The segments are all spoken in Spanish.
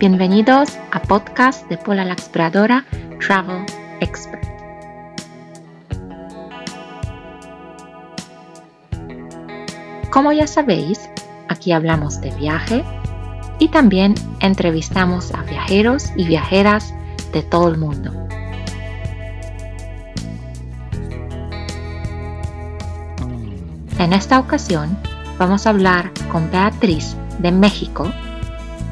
Bienvenidos a podcast de Paula la Exploradora Travel Expert. Como ya sabéis, aquí hablamos de viaje y también entrevistamos a viajeros y viajeras de todo el mundo. En esta ocasión vamos a hablar con Beatriz de México,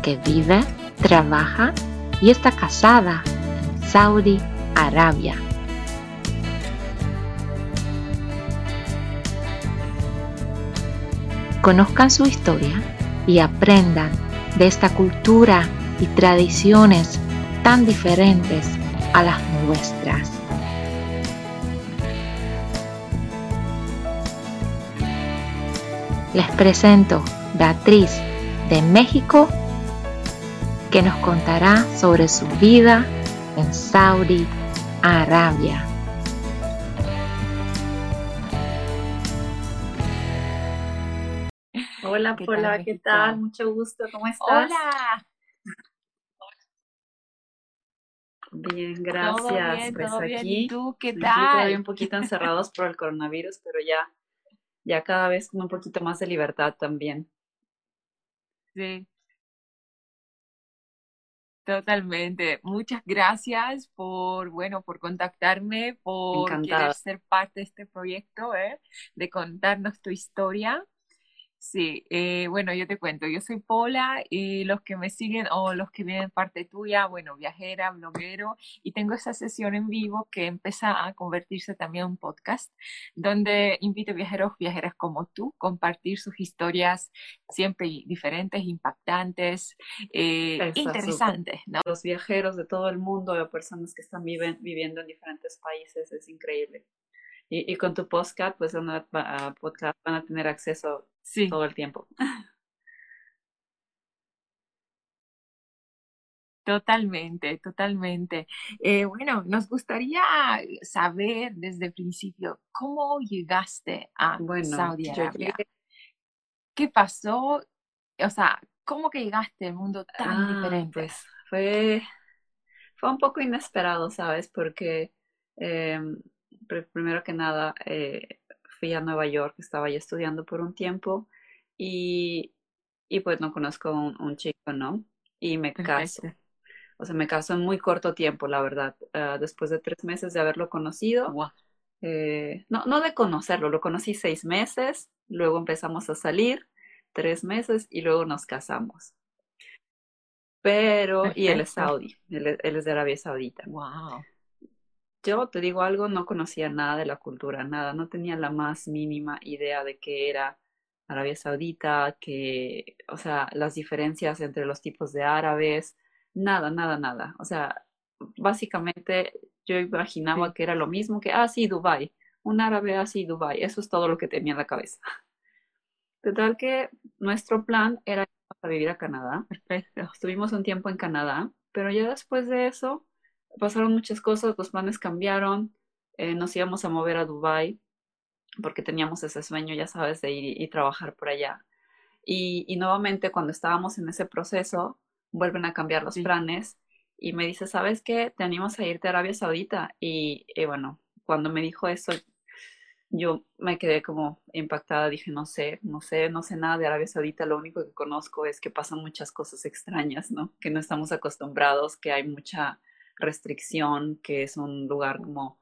que vive, trabaja y está casada en Saudi Arabia. Conozcan su historia y aprendan de esta cultura y tradiciones tan diferentes a las nuestras. Les presento Beatriz de México que nos contará sobre su vida en Saudi Arabia. Hola, hola, ¿qué tal? Mucho gusto, ¿cómo estás? Hola. Bien, gracias. bien, pues todo bien. aquí, ¿Y tú qué aquí tal? todavía un poquito encerrados por el coronavirus, pero ya, ya cada vez con un poquito más de libertad también. Sí. Totalmente. Muchas gracias por, bueno, por contactarme, por querer ser parte de este proyecto, ¿eh? De contarnos tu historia. Sí, eh, bueno, yo te cuento, yo soy Pola y los que me siguen o los que vienen parte tuya, bueno, viajera, bloguero, y tengo esa sesión en vivo que empieza a convertirse también en un podcast, donde invito a viajeros, viajeras como tú, compartir sus historias siempre diferentes, impactantes, eh, interesantes, ¿no? Los viajeros de todo el mundo, o personas que están viven- viviendo en diferentes países, es increíble. Y, y con tu podcast, pues a- podcast van a tener acceso Sí. todo el tiempo. Totalmente, totalmente. Eh, bueno, nos gustaría saber desde el principio cómo llegaste a Bueno, Saudi Arabia. ¿Qué pasó? O sea, ¿cómo que llegaste a un mundo tan Ah, diferente? pues fue, fue un poco inesperado, ¿sabes? Porque em, pr- primero que nada eh, fui a Nueva York, estaba ya estudiando por un tiempo y, y pues no conozco un, un chico, ¿no? Y me caso. Perfecto. O sea, me caso en muy corto tiempo, la verdad. Ah, después de tres meses de haberlo conocido, eh, no, no de conocerlo, lo conocí seis meses, luego empezamos a salir, tres meses y luego nos casamos. Pero, y él es saudí, él es de Arabia Saudita. Wow. Yo te digo algo, no conocía nada de la cultura, nada, no tenía la más mínima idea de qué era Arabia Saudita, que, o sea, las diferencias entre los tipos de árabes, nada, nada, nada. O sea, básicamente yo imaginaba Sí. que era lo mismo que, ah, sí, Dubái, un árabe, ah, sí, Dubái, eso es todo lo que tenía en la cabeza. Total que nuestro plan era irnos a vivir a Canadá. Perfecto. Estuvimos un tiempo en Canadá, pero ya después de eso pasaron muchas cosas, los planes cambiaron, eh, nos íbamos a mover a Dubái porque teníamos ese sueño, ya sabes, de ir y, y trabajar por allá. Y, y nuevamente cuando estábamos en ese proceso, vuelven a cambiar los Sí. planes y me dice, ¿sabes qué? Te animas a irte a Arabia Saudita. Y, y bueno, cuando me dijo eso, yo me quedé como impactada, dije, no sé, no sé, no sé nada de Arabia Saudita, lo único que conozco es que pasan muchas cosas extrañas, ¿no? Que no estamos acostumbrados, que hay mucha restricción, que es un lugar como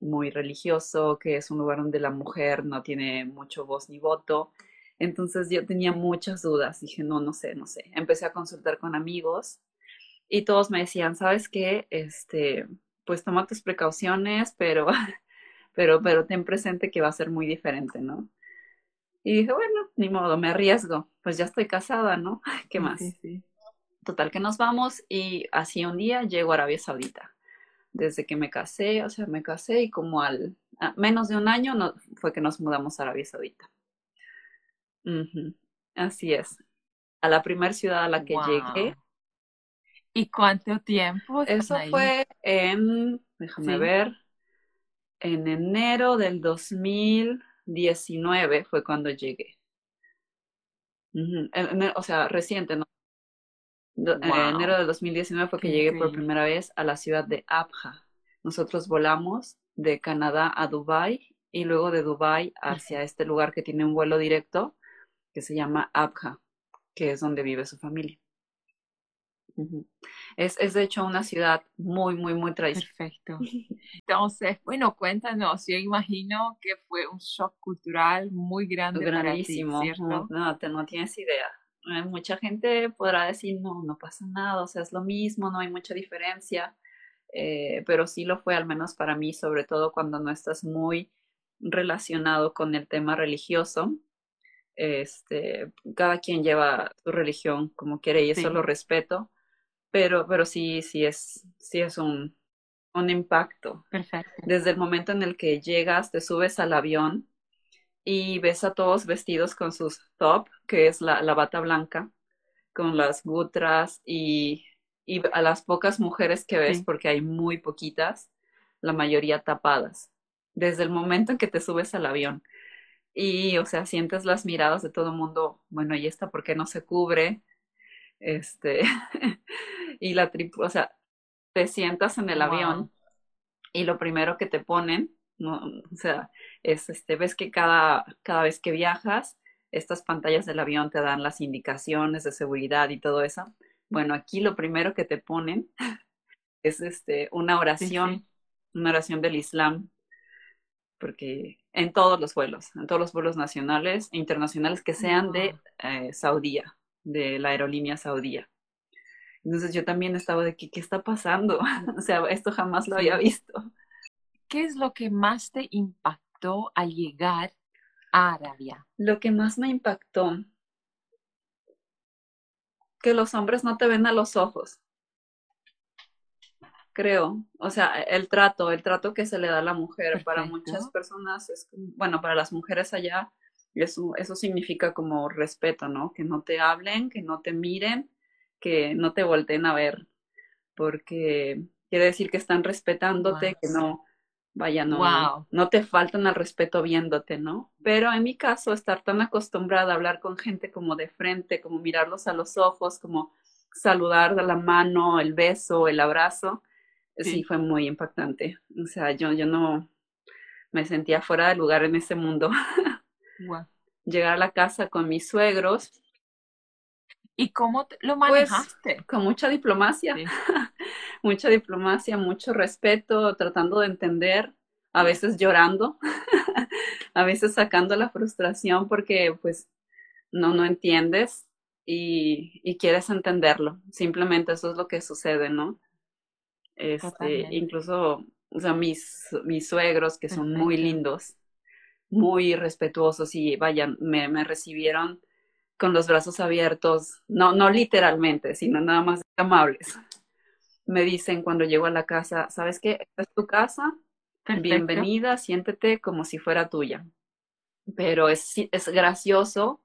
muy religioso, que es un lugar donde la mujer no tiene mucho voz ni voto. Entonces yo tenía muchas dudas, dije, no, no sé, no sé. Empecé a consultar con amigos y todos me decían, ¿sabes qué? Este, pues toma tus precauciones, pero pero, pero ten presente que va a ser muy diferente, ¿no? Y dije, bueno, ni modo, me arriesgo, pues ya estoy casada, ¿no? ¿Qué más? sí, sí. Total que nos vamos y así un día llego a Arabia Saudita. Desde que me casé, o sea, me casé y como al a menos de un año no, fue que nos mudamos a Arabia Saudita. Así es. A la primera ciudad a la que llegué. ¿Y cuánto tiempo eso ahí? fue en, déjame Sí. ver, en enero del 2019 fue cuando llegué. Ujú, en- en- o sea, reciente, ¿no? En enero de 2019 fue que llegué por primera vez a la ciudad de Abha. Nosotros volamos de Canadá a Dubai y luego de Dubai hacia este lugar que tiene un vuelo directo que se llama Abha, que es donde vive su familia. Es, es de hecho una ciudad muy, muy, muy tradicional. Perfecto. Entonces, bueno, cuéntanos, yo imagino que fue un shock cultural muy grande Grandísimo. para ti, ¿cierto? No, no, no tienes idea. Eh, mucha gente podrá decir, no, no pasa nada, o sea, es lo mismo, no hay mucha diferencia, eh, pero sí lo fue al menos para mí, sobre todo cuando no estás muy relacionado con el tema religioso. Este, cada quien lleva su religión como quiere y eso lo respeto, pero, pero sí, sí es, sí es un, un impacto. Perfecto. Desde el momento en el que llegas, te subes al avión y ves a todos vestidos con sus top, que es la, la bata blanca, con las butras y, y, a las pocas mujeres que ves, porque hay muy poquitas, la mayoría tapadas, desde el momento en que te subes al avión. Y, o sea, sientes las miradas de todo el mundo, bueno, ¿y esta por qué no se cubre? Este, y la tripu, o sea, te sientas en el avión y lo primero que te ponen, no, o sea, es este, ves que cada, cada vez que viajas, estas pantallas del avión te dan las indicaciones de seguridad y todo eso. Bueno, aquí lo primero que te ponen es este, una oración, una oración del Islam, porque en todos los vuelos, en todos los vuelos nacionales e internacionales que sean de eh, Saudía, de la aerolínea saudía. Entonces yo también estaba de que, ¿qué está pasando? o sea, esto jamás lo había visto. ¿Qué es lo que más te impactó al llegar a Arabia? Lo que más me impactó, que los hombres no te ven a los ojos. Creo, o sea, el trato, el trato que se le da a la mujer para muchas personas es, bueno, para las mujeres allá, eso, eso significa como respeto, ¿no? Que no te hablen, que no te miren, que no te volteen a ver, porque quiere decir que están respetándote, que no, vaya, no, no te faltan al respeto viéndote, ¿no? Pero en mi caso, estar tan acostumbrada a hablar con gente como de frente, como mirarlos a los ojos, como saludar de la mano, el beso, el abrazo, sí, fue muy impactante. O sea, yo, yo no me sentía fuera de lugar en ese mundo. Llegar a la casa con mis suegros. ¿Y cómo lo pues, manejaste? con mucha diplomacia, mucha diplomacia, mucho respeto, tratando de entender, a veces llorando, a veces sacando la frustración porque pues no, no entiendes y, y quieres entenderlo. Simplemente eso es lo que sucede, ¿no? Este, incluso, o sea, mis, mis suegros que son muy lindos, muy respetuosos y vayan, me, me recibieron con los brazos abiertos, no, no literalmente, sino nada más amables. Me dicen cuando llego a la casa, ¿sabes qué? Esta es tu casa, bienvenida, siéntete como si fuera tuya. Pero es, es gracioso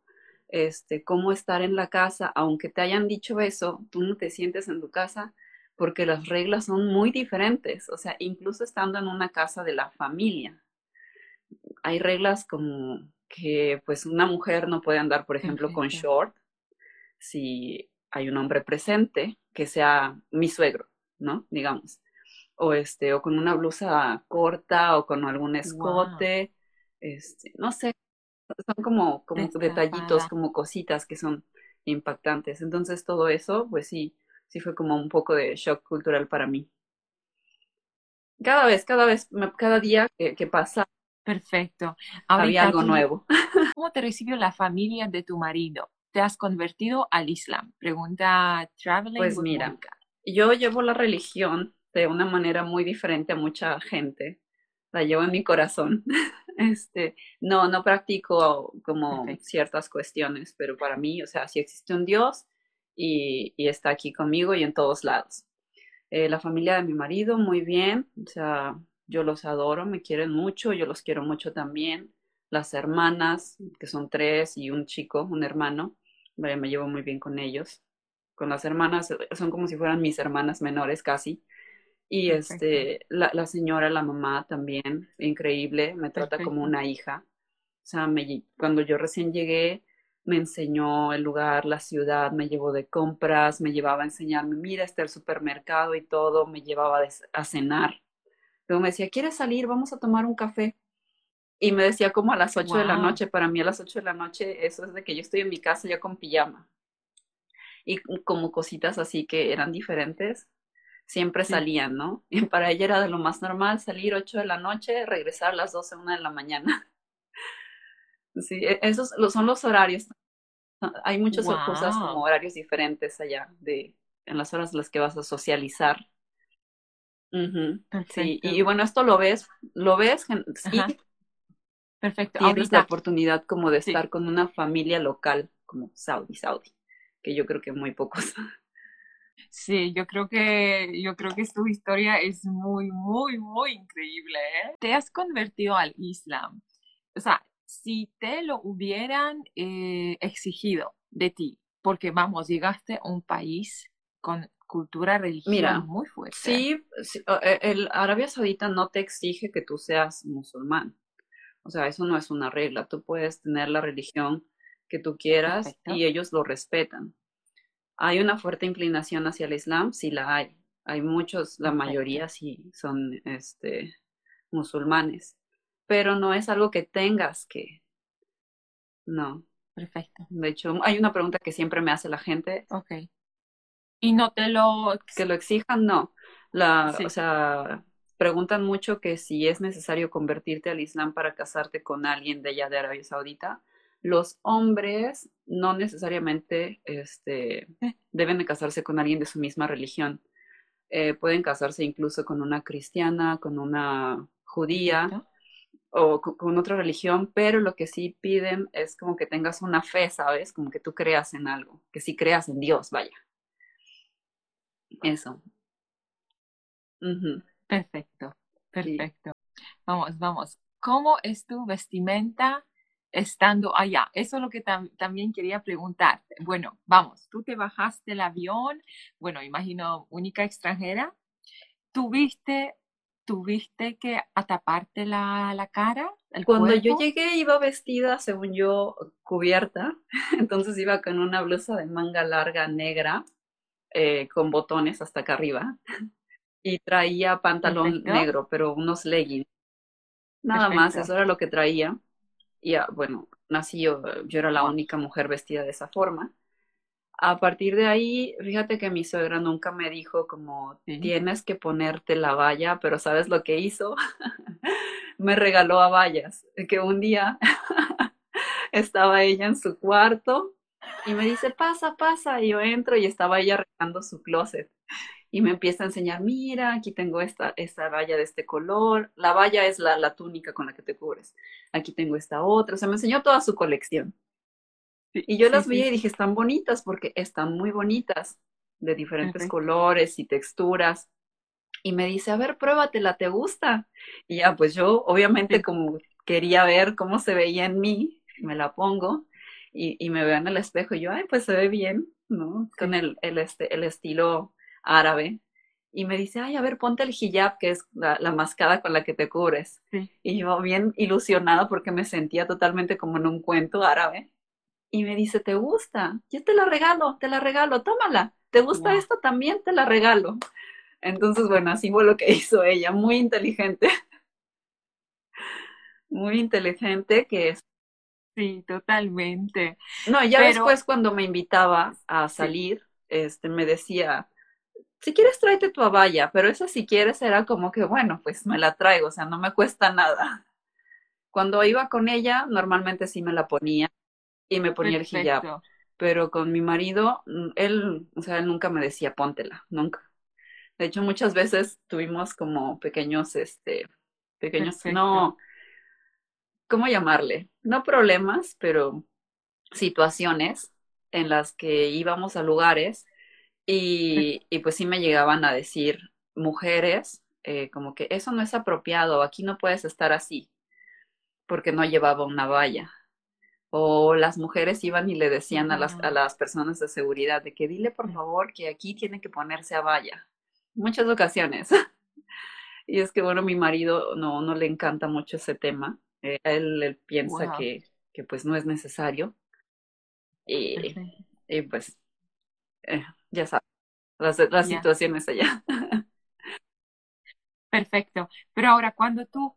este, cómo estar en la casa, aunque te hayan dicho eso, tú no te sientes en tu casa porque las reglas son muy diferentes, o sea, incluso estando en una casa de la familia hay reglas como que pues una mujer no puede andar, por ejemplo, con short si hay un hombre presente que sea mi suegro, ¿no? Digamos. O este, o con una blusa corta o con algún escote, este, no sé, son como, como detallitos, como cositas que son impactantes. Entonces todo eso, pues sí, sí fue como un poco de shock cultural para mí. Cada vez, cada vez, cada día que, que pasa, Perfecto. Había algo nuevo. ¿Cómo te recibió la familia de tu marido? ¿Te has convertido al Islam? Pregunta Traveling. Pues mira, yo llevo la religión de una manera muy diferente a mucha gente. La llevo en mi corazón. Este, no, no practico como ciertas cuestiones, pero para mí, o sea, sí existe un Dios y, y está aquí conmigo y en todos lados. Eh, la familia de mi marido, muy bien, o sea, yo los adoro, me quieren mucho, yo los quiero mucho también. Las hermanas, que son tres, y un chico, un hermano, me llevo muy bien con ellos. Con las hermanas, eh, son como si fueran mis hermanas menores casi. Y este, la, la, señora, la mamá también, increíble, me trata como una hija. O sea, me, cuando yo recién llegué, me enseñó el lugar, la ciudad, me llevó de compras, me llevaba a enseñarme, mira, está el supermercado y todo, me llevaba a cenar. Luego me decía, ¿quieres salir? Vamos a tomar un café. Y me decía como a las 8 de la noche, para mí a las 8 de la noche eso es de que yo estoy en mi casa ya con pijama. Y como cositas así que eran diferentes, siempre salían, ¿no? Y para ella era de lo más normal salir 8 de la noche, regresar a las 12, 1 de la mañana. Sí, e, esos son los horarios. Hay muchas cosas como horarios diferentes allá de en las horas en las que vas a socializar. Sí, y bueno, esto lo ves, lo ves, sí, Perfecto. Tienes la oportunidad como de estar con una familia local, como Saudi, Saudi, que yo creo que muy pocos. Sí, yo creo que yo creo que tu historia es muy, muy, muy increíble. ¿eh? Te has convertido al Islam. O sea, si te lo hubieran eh, exigido de ti, porque vamos, llegaste a un país con cultura religiosa muy fuerte. Sí, e, el Arabia Saudita no te exige que tú seas musulmán. O sea, eso no es una regla. Tú puedes tener la religión que tú quieras y ellos lo respetan. ¿Hay una fuerte inclinación hacia el Islam? Sí la hay. Hay muchos, la mayoría sí son este, musulmanes pero no es algo que tengas que. No. Perfecto. De hecho, hay una pregunta que siempre me hace la gente. Ok. Y no te lo... Que lo exijan, no. La, O sea, preguntan mucho que si es necesario convertirte al Islam para casarte con alguien de allá de Arabia Saudita. Los hombres no necesariamente este, eh. deben de casarse con alguien de su misma religión. Eh, pueden casarse incluso con una cristiana, con una judía o con otra religión, pero lo que sí piden es como que tengas una fe, ¿sabes? Como que tú creas en algo, que sí creas en Dios, vaya. Eso. Perfecto, perfecto. Vamos, vamos. ¿Cómo es tu vestimenta estando allá? Eso es lo que también quería preguntarte. Bueno, vamos, tú te bajaste del avión, bueno, imagino única extranjera. ¿Tuviste tuviste que ataparte la, la cara? Cuando yo llegué iba vestida, según yo, cubierta, entonces iba con una blusa de manga larga negra, eh, con botones hasta acá arriba, y traía pantalón negro, pero unos leggings. Nada más, eso era lo que traía. Y ah, bueno, nací yo, yo era la única mujer vestida de esa forma. A partir de ahí, fíjate que mi suegra nunca me dijo como tienes que ponerte la valla, pero ¿sabes lo que hizo? me regaló a vallas, que un día estaba ella en su cuarto y me dice, pasa, pasa, y yo entro y estaba ella arreglando su closet y me empieza a enseñar, mira, aquí tengo esta, esta valla de este color, la valla es la, la túnica con la que te cubres, aquí tengo esta otra, o sea, me enseñó toda su colección. Y yo las vi y dije, están bonitas porque están muy bonitas, de diferentes colores y texturas. Y me dice, a ver, pruébatela, ¿te gusta? Y ya, pues yo obviamente como quería ver cómo se veía en mí, me la pongo y, y me veo en el espejo y yo, ay, pues se ve bien, ¿no? Con el, el, este, el estilo árabe. Y me dice, ay, a ver, ponte el hijab, que es la, la mascada con la que te cubres. Y yo bien ilusionada porque me sentía totalmente como en un cuento árabe y me dice, ¿te gusta? Yo te la regalo, te la regalo, tómala. ¿Te gusta esto? También te la regalo. Entonces, bueno, así fue lo que hizo ella, muy inteligente. Muy inteligente que es. Sí, totalmente. No, ya después cuando me invitaba a salir, este, me decía, si quieres tráete tu abaya, pero esa si quieres era como que, bueno, pues me la traigo, o sea, no me cuesta nada. Cuando iba con ella, normalmente sí me la ponía, y me ponía el hijab. Pero con mi marido, mm, él, o sea, él nunca me decía póntela, nunca. De hecho, muchas veces tuvimos como pequeños, este, pequeños, no, ¿cómo llamarle? No problemas, pero situaciones en las que íbamos a lugares y, y pues sí me llegaban a decir mujeres, eh, como que eso no es apropiado, aquí no puedes estar así, porque no llevaba una valla o las mujeres iban y le decían a las, a las personas de seguridad de que dile por favor que aquí tiene que ponerse a valla. Muchas ocasiones. y es que bueno, mi marido no, no le encanta mucho ese tema. Eh, él, piensa que, que pues no es necesario. Y, y pues, eh, ya sabes, las, las situaciones allá. Perfecto. Pero ahora, cuando tú,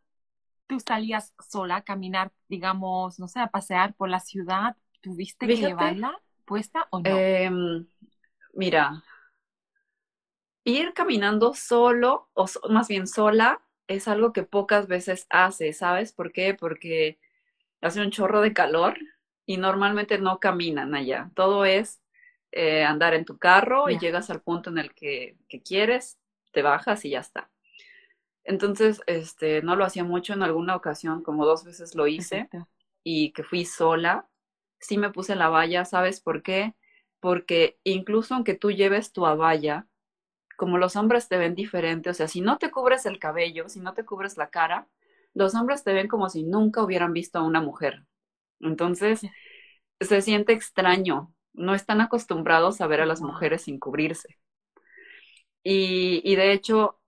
tú salías sola a caminar, digamos, no sé, a pasear por la ciudad, ¿tuviste que llevarla puesta o no? Em, mira, ir caminando solo, o más bien sola, es algo que pocas veces hace, ¿sabes? ¿Por qué? Porque hace un chorro de calor y normalmente no caminan allá. Todo es eh, andar en tu carro y llegas al punto en el que, quieres, te bajas y ya está. Entonces, este, no lo hacía mucho en alguna ocasión, como dos veces lo hice y que fui sola. Sí me puse la valla, ¿sabes por qué? Porque incluso aunque tú lleves tu abaya, como los hombres te ven diferente, o sea, si no te cubres el cabello, si no te cubres la cara, los hombres te ven como si nunca hubieran visto a una mujer. Entonces, se siente extraño. No están acostumbrados a ver a las mujeres sin cubrirse. Y, y de hecho,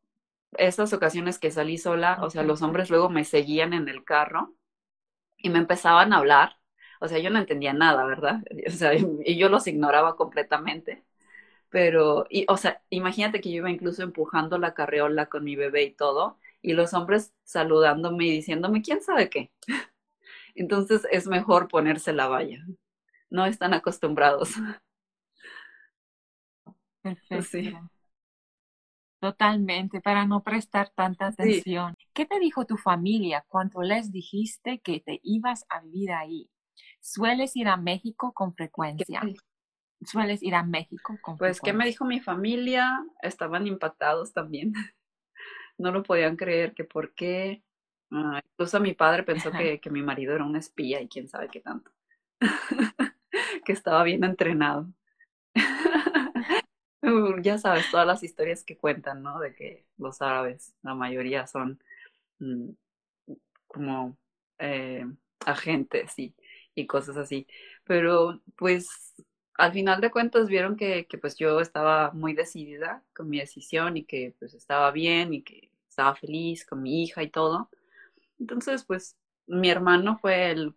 esas ocasiones que salí sola, o sea, los hombres luego me seguían en el carro y me empezaban a hablar. O sea, yo no entendía nada, ¿verdad? O sea, y yo los ignoraba completamente. Pero, y, o sea, imagínate que yo iba incluso empujando la carreola con mi bebé y todo, y los hombres saludándome y diciéndome, ¿quién sabe qué? Entonces es mejor ponerse la valla. No están acostumbrados. Perfecto. Totalmente, para no prestar tanta atención. ¿Qué te dijo tu familia cuando les dijiste que te ibas a vivir ahí? ¿Sueles ir a México con frecuencia? ¿Sueles ir a México con Pues, ¿qué me dijo mi familia? Estaban impactados también. no lo podían creer, que por qué. Ah, incluso mi padre pensó que, que mi marido era un espía y quién sabe qué tanto. que estaba bien entrenado. ya sabes, todas las historias que cuentan, ¿no? De que los árabes, la mayoría son mm, como eh, agentes y, y cosas así. Pero pues al final de cuentas vieron que, que, pues yo estaba muy decidida con mi decisión y que pues estaba bien y que estaba feliz con mi hija y todo. Entonces pues mi hermano fue el,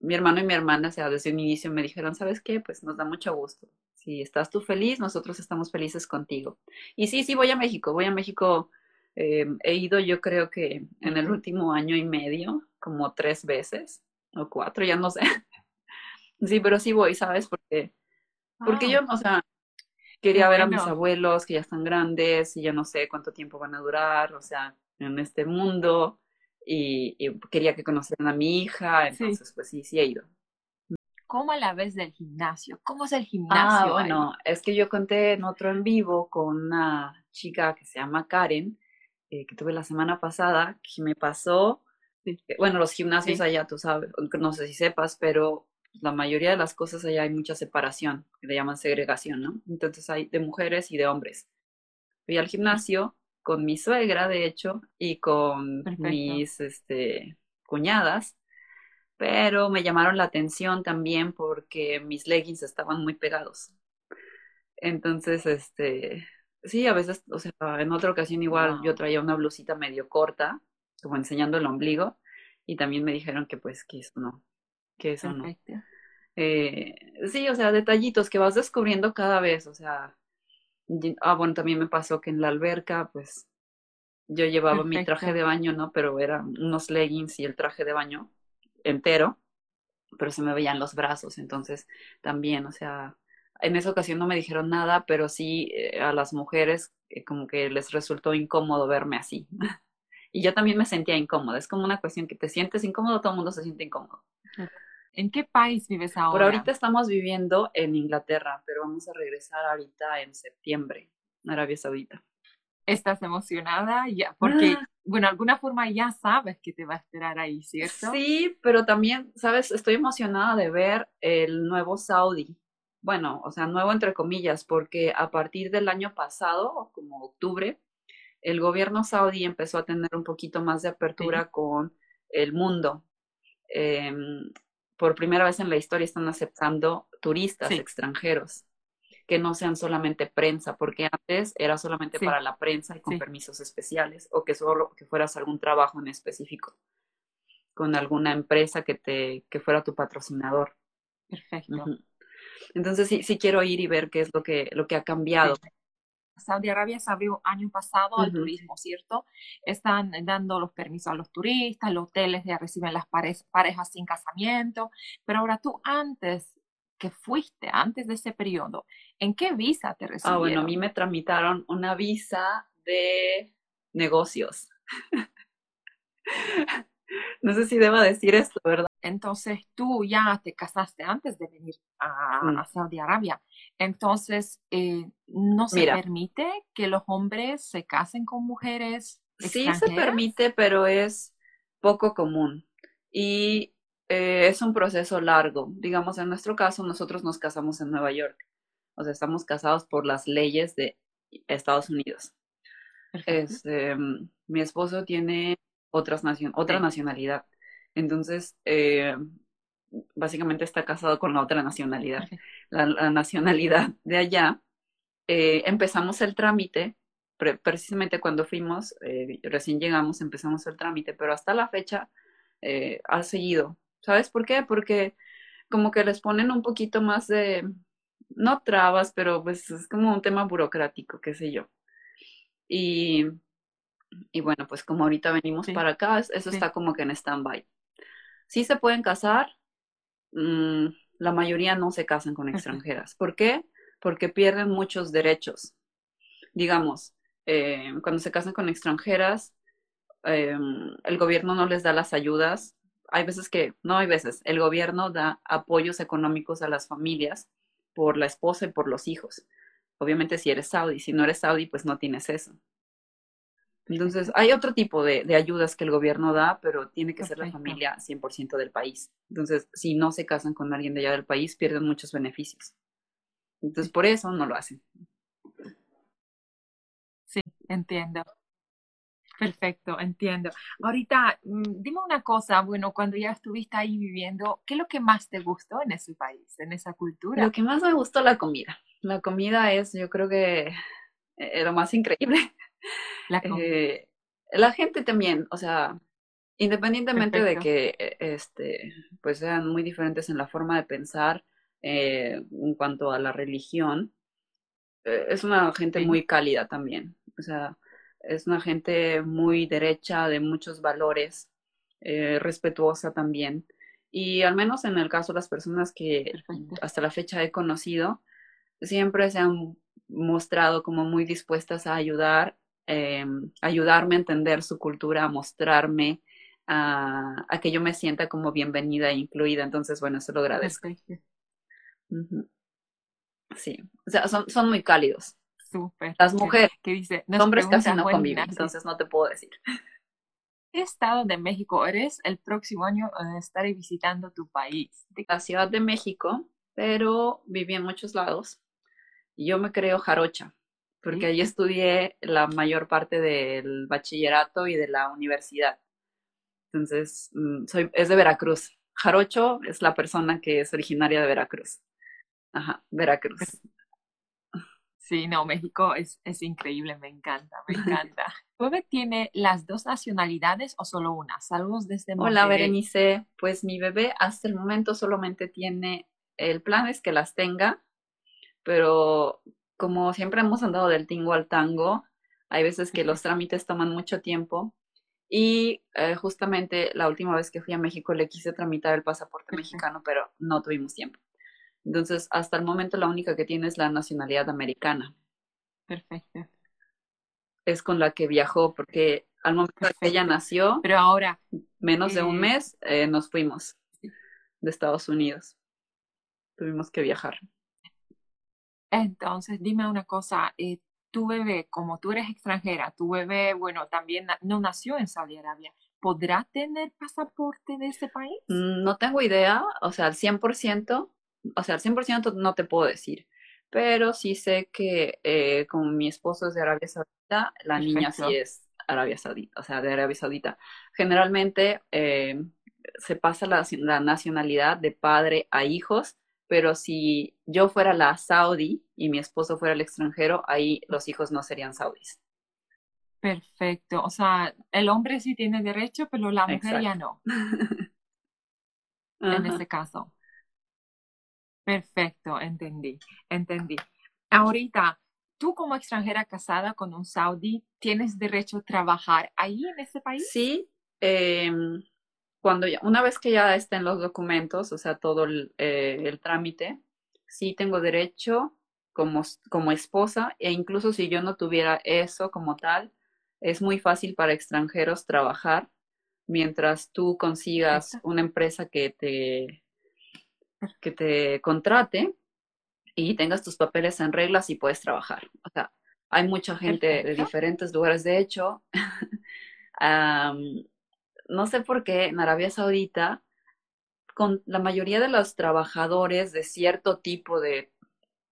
mi hermano y mi hermana, o sea, desde un inicio me dijeron, ¿sabes qué? Pues nos da mucho gusto. Si estás tú feliz, nosotros estamos felices contigo. Y sí, sí, voy a México, voy a México. Eh, he ido yo creo que en el último año y medio, como tres veces o cuatro, ya no sé. sí, pero sí voy, ¿sabes? Porque porque ah. yo, o sea, quería ver a mis abuelos que ya están grandes y ya no sé cuánto tiempo van a durar, o sea, en este mundo. Y, quería que conocieran a mi hija, entonces pues sí, sí he ido. ¿Cómo a la vez del gimnasio? ¿Cómo es el ah, gimnasio? Ah, bueno, es que yo conté en otro en vivo con una chica que se llama Karen, eh, que tuve la semana pasada, que me pasó, bueno, los gimnasios allá, tú sabes, no sé si sepas, pero la mayoría de las cosas allá hay mucha separación, que le llaman segregación, ¿no? Entonces hay de mujeres y de hombres. Fui al gimnasio con mi suegra, de hecho, y con mis este, cuñadas, pero me llamaron la atención también porque mis leggings estaban muy pegados. Entonces, este, sí, a veces, o sea, en otra ocasión igual yo traía una blusita medio corta, como enseñando el ombligo, y también me dijeron que pues que eso no, que eso no. Eh, sí, o sea, detallitos que vas descubriendo cada vez, o sea, ah, bueno, también me pasó que en la alberca, pues, yo llevaba mi traje de baño, ¿no? Pero eran unos leggings y el traje de baño entero, pero se me veían los brazos, entonces también, o sea, en esa ocasión no me dijeron nada, pero sí eh, a las mujeres eh, como que les resultó incómodo verme así. y yo también me sentía incómoda, es como una cuestión que te sientes incómodo, todo el mundo se siente incómodo. ¿En qué país vives ahora? Por ahorita estamos viviendo en Inglaterra, pero vamos a regresar ahorita en septiembre, a Arabia Saudita. ¿Estás emocionada? Ya, porque, ah. bueno, de alguna forma ya sabes que te va a esperar ahí, ¿cierto? Sí, pero también, ¿sabes? Estoy emocionada de ver el nuevo Saudi. Bueno, o sea, nuevo entre comillas, porque a partir del año pasado, como octubre, el gobierno saudí empezó a tener un poquito más de apertura con el mundo. Eh, por primera vez en la historia están aceptando turistas extranjeros que no sean solamente prensa, porque antes era solamente para la prensa y con permisos especiales, o que solo que fueras algún trabajo en específico con alguna empresa que te que fuera tu patrocinador. Perfecto. Entonces sí, sí quiero ir y ver qué es lo que, lo que ha cambiado. Saudi Arabia se abrió año pasado al turismo, ¿cierto? Están dando los permisos a los turistas, los hoteles ya reciben las parejas sin casamiento, pero ahora tú antes que fuiste, antes de ese periodo, ¿en qué visa te recibieron? Ah, bueno, a mí me tramitaron una visa de negocios. no sé si debo decir esto, ¿verdad? Entonces tú ya te casaste antes de venir a, mm. Saudi Arabia. Entonces, eh, ¿no se permite que los hombres se casen con mujeres? Sí se permite, pero es poco común. Y eh, es un proceso largo. Digamos, en nuestro caso, nosotros nos casamos en Nueva York. O sea, estamos casados por las leyes de Estados Unidos. Este, mi esposo tiene otras otra nacionalidad. Entonces, eh, básicamente está casado con la otra nacionalidad. La, nacionalidad de allá. Eh, empezamos el trámite, precisamente cuando fuimos, eh, recién llegamos, empezamos el trámite, pero hasta la fecha ha seguido. ¿Sabes por qué? Porque como que les ponen un poquito más de, no trabas, pero pues es como un tema burocrático, qué sé yo. Y, y bueno, pues como ahorita venimos para acá, eso está como que en stand-by. Sí se pueden casar, mm, la mayoría no se casan con extranjeras. ¿Por qué? Porque pierden muchos derechos. Digamos, eh, cuando se casan con extranjeras, eh, el gobierno no les da las ayudas. Hay veces que, no hay veces, el gobierno da apoyos económicos a las familias por la esposa y por los hijos. Obviamente si eres saudí, si no eres saudí, pues no tienes eso. Entonces, hay otro tipo de, ayudas que el gobierno da, pero tiene que ser la familia 100% del país. Entonces, si no se casan con alguien de allá del país, pierden muchos beneficios. Entonces, por eso no lo hacen. Sí, entiendo. Perfecto, entiendo. Ahorita, mm, dime una cosa, bueno, cuando ya estuviste ahí viviendo, ¿qué es lo que más te gustó en ese país, en esa cultura? Lo que más me gustó la comida. La comida es, yo creo que, eh, lo más increíble. La, eh, la gente también, o sea, independientemente de que eh, este, pues sean muy diferentes en la forma de pensar eh, en cuanto a la religión, es una gente muy cálida también. O sea, es una gente muy derecha, de muchos valores, respetuosa también. Y al menos en el caso de las personas que hasta la fecha he conocido, siempre se han mostrado como muy dispuestas a ayudar eh, ayudarme a entender su cultura, a mostrarme, a, que yo me sienta como bienvenida e incluida. Entonces, bueno, eso lo agradezco. Sí, o sea, son, son muy cálidos. Súper. Las mujeres, que dice, los hombres casi no conviven, entonces no te puedo decir. ¿Qué estado de México eres? El próximo año estaré visitando tu país. La Ciudad de México, pero viví en muchos lados. Y yo me creo jarocha porque allí estudié la mayor parte del bachillerato y de la universidad. Entonces, mm, soy, es de Veracruz. Jarocho es la persona que es originaria de Veracruz. Ajá, Veracruz. Sí, no, México es, es increíble, me encanta, me encanta. ¿Tu bebé tiene las dos nacionalidades o solo una? Saludos desde Monterrey. Hola, Berenice. Pues mi bebé hasta el momento solamente tiene, el plan es que las tenga, pero como siempre hemos andado del tingo al tango, hay veces que los trámites toman mucho tiempo y eh, justamente la última vez que fui a México le quise tramitar el pasaporte mexicano, pero no tuvimos tiempo. Entonces, hasta el momento la única que tiene es la nacionalidad americana. Perfecto. Es con la que viajó, porque al momento que ella nació, pero ahora, menos de un eh, mes, eh, nos fuimos de Estados Unidos. Tuvimos que viajar. Entonces, dime una cosa, eh, tu bebé, como tú eres extranjera, tu bebé, bueno, también no nació en Saudi Arabia, ¿podrá tener pasaporte de ese país? Mm, no tengo idea, o sea, al 100%, o sea, al 100% no te puedo decir, pero sí sé que eh, como mi esposo es de Arabia Saudita, la niña sí es Arabia Saudita, o sea, de Arabia Saudita. Generalmente eh, se pasa la, la nacionalidad de padre a hijos pero si yo fuera la saudí y mi esposo fuera el extranjero, ahí los hijos no serían saudíes. Perfecto, o sea, el hombre sí tiene derecho, pero la mujer ya no. en ese caso. Perfecto, entendí, entendí. Ahorita, tú como extranjera casada con un saudí, ¿tienes derecho a trabajar ahí en ese país? Sí, em, cuando ya, una vez que ya estén los documentos, o sea, todo el, eh, el trámite, sí tengo derecho como, como esposa e incluso si yo no tuviera eso como tal, es muy fácil para extranjeros trabajar mientras tú consigas una empresa que te, que te contrate y tengas tus papeles en reglas y puedes trabajar. O sea, hay mucha gente de diferentes lugares. De hecho, no sé por qué en Arabia Saudita, con la mayoría de los trabajadores de cierto tipo de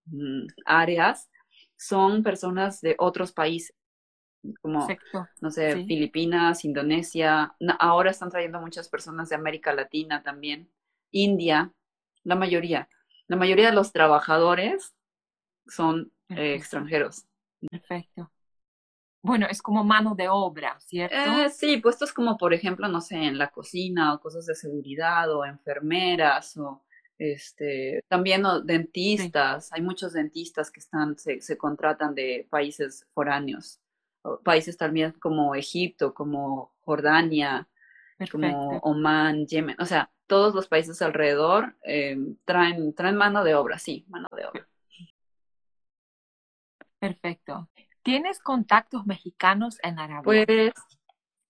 mm, áreas son personas de otros países como, no sé, Filipinas, Indonesia, ahora están trayendo muchas personas de América Latina también, India, la mayoría, la mayoría de los trabajadores son eh, extranjeros. Perfecto. Bueno, es como mano de obra, ¿cierto? Eh, sí, puestos como, por ejemplo, no sé, en la cocina o cosas de seguridad o enfermeras o este, también dentistas. Hay muchos dentistas que están, se, se contratan de países foráneos países también como Egipto, como Jordania, como Oman, Yemen, o sea, todos los países alrededor eh, traen, traen mano de obra, sí, mano de obra. Perfecto. ¿Tienes contactos mexicanos en Arabia? Pues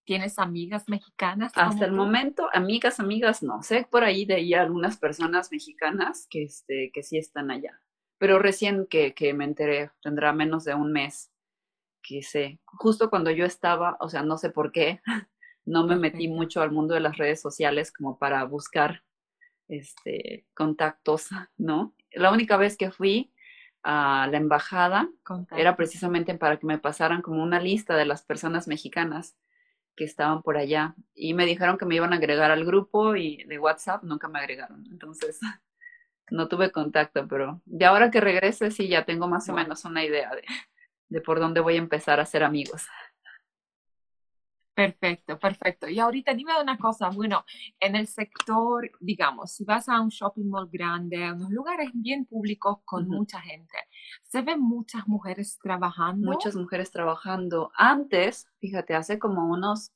¿Tienes amigas mexicanas? Hasta el momento, amigas, amigas, no. Sé por ahí de ahí algunas personas mexicanas que, este, que sí están allá. Pero recién que, que me enteré, tendrá menos de un mes que sé, justo cuando yo estaba, o sea, no sé por qué, no me metí mucho al mundo de las redes sociales como para buscar este contactos, ¿no? La única vez que fui a la embajada era precisamente para que me pasaran como una lista de las personas mexicanas que estaban por allá y me dijeron que me iban a agregar al grupo y de WhatsApp nunca me agregaron. Entonces, no tuve contacto, pero de ahora que regrese sí ya tengo más o menos una idea de, de por dónde voy a empezar a ser amigos. Perfecto, perfecto. Y ahorita dime una cosa, bueno, en el sector, digamos, si vas a un shopping mall grande, a unos lugares bien públicos con mucha gente, ¿se ven muchas mujeres trabajando? Muchas mujeres trabajando. Antes, fíjate, hace como unos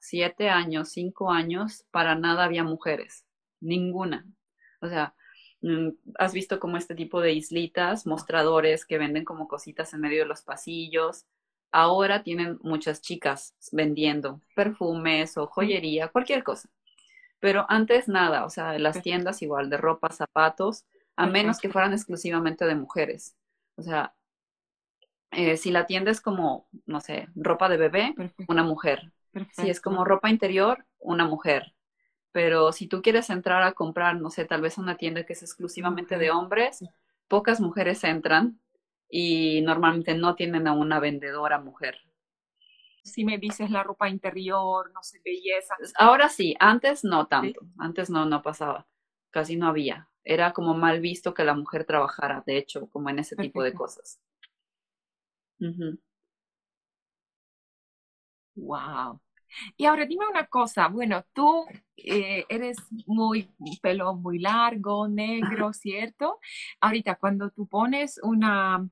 siete años, cinco años, para nada había mujeres, ninguna. O sea, Mm, has visto como este tipo de islitas, mostradores que venden como cositas en medio de los pasillos. Ahora tienen muchas chicas vendiendo perfumes o joyería, cualquier cosa. Pero antes nada, o sea, las tiendas igual de ropa, zapatos, a menos que fueran exclusivamente de mujeres. O sea, eh, si la tienda es como, no sé, ropa de bebé, una mujer. Si es como ropa interior, una mujer. Pero si tú quieres entrar a comprar, no sé, tal vez una tienda que es exclusivamente de hombres, pocas mujeres entran y normalmente no tienen a una vendedora mujer. Si me dices la ropa interior, no sé, belleza. Ahora sí, antes no tanto, antes no, no pasaba, casi no había. Era como mal visto que la mujer trabajara, de hecho, como en ese tipo de cosas. Wow. Y ahora dime una cosa, bueno, tú eh, eres muy pelo muy largo, negro, ¿cierto? Ahorita cuando tú pones una,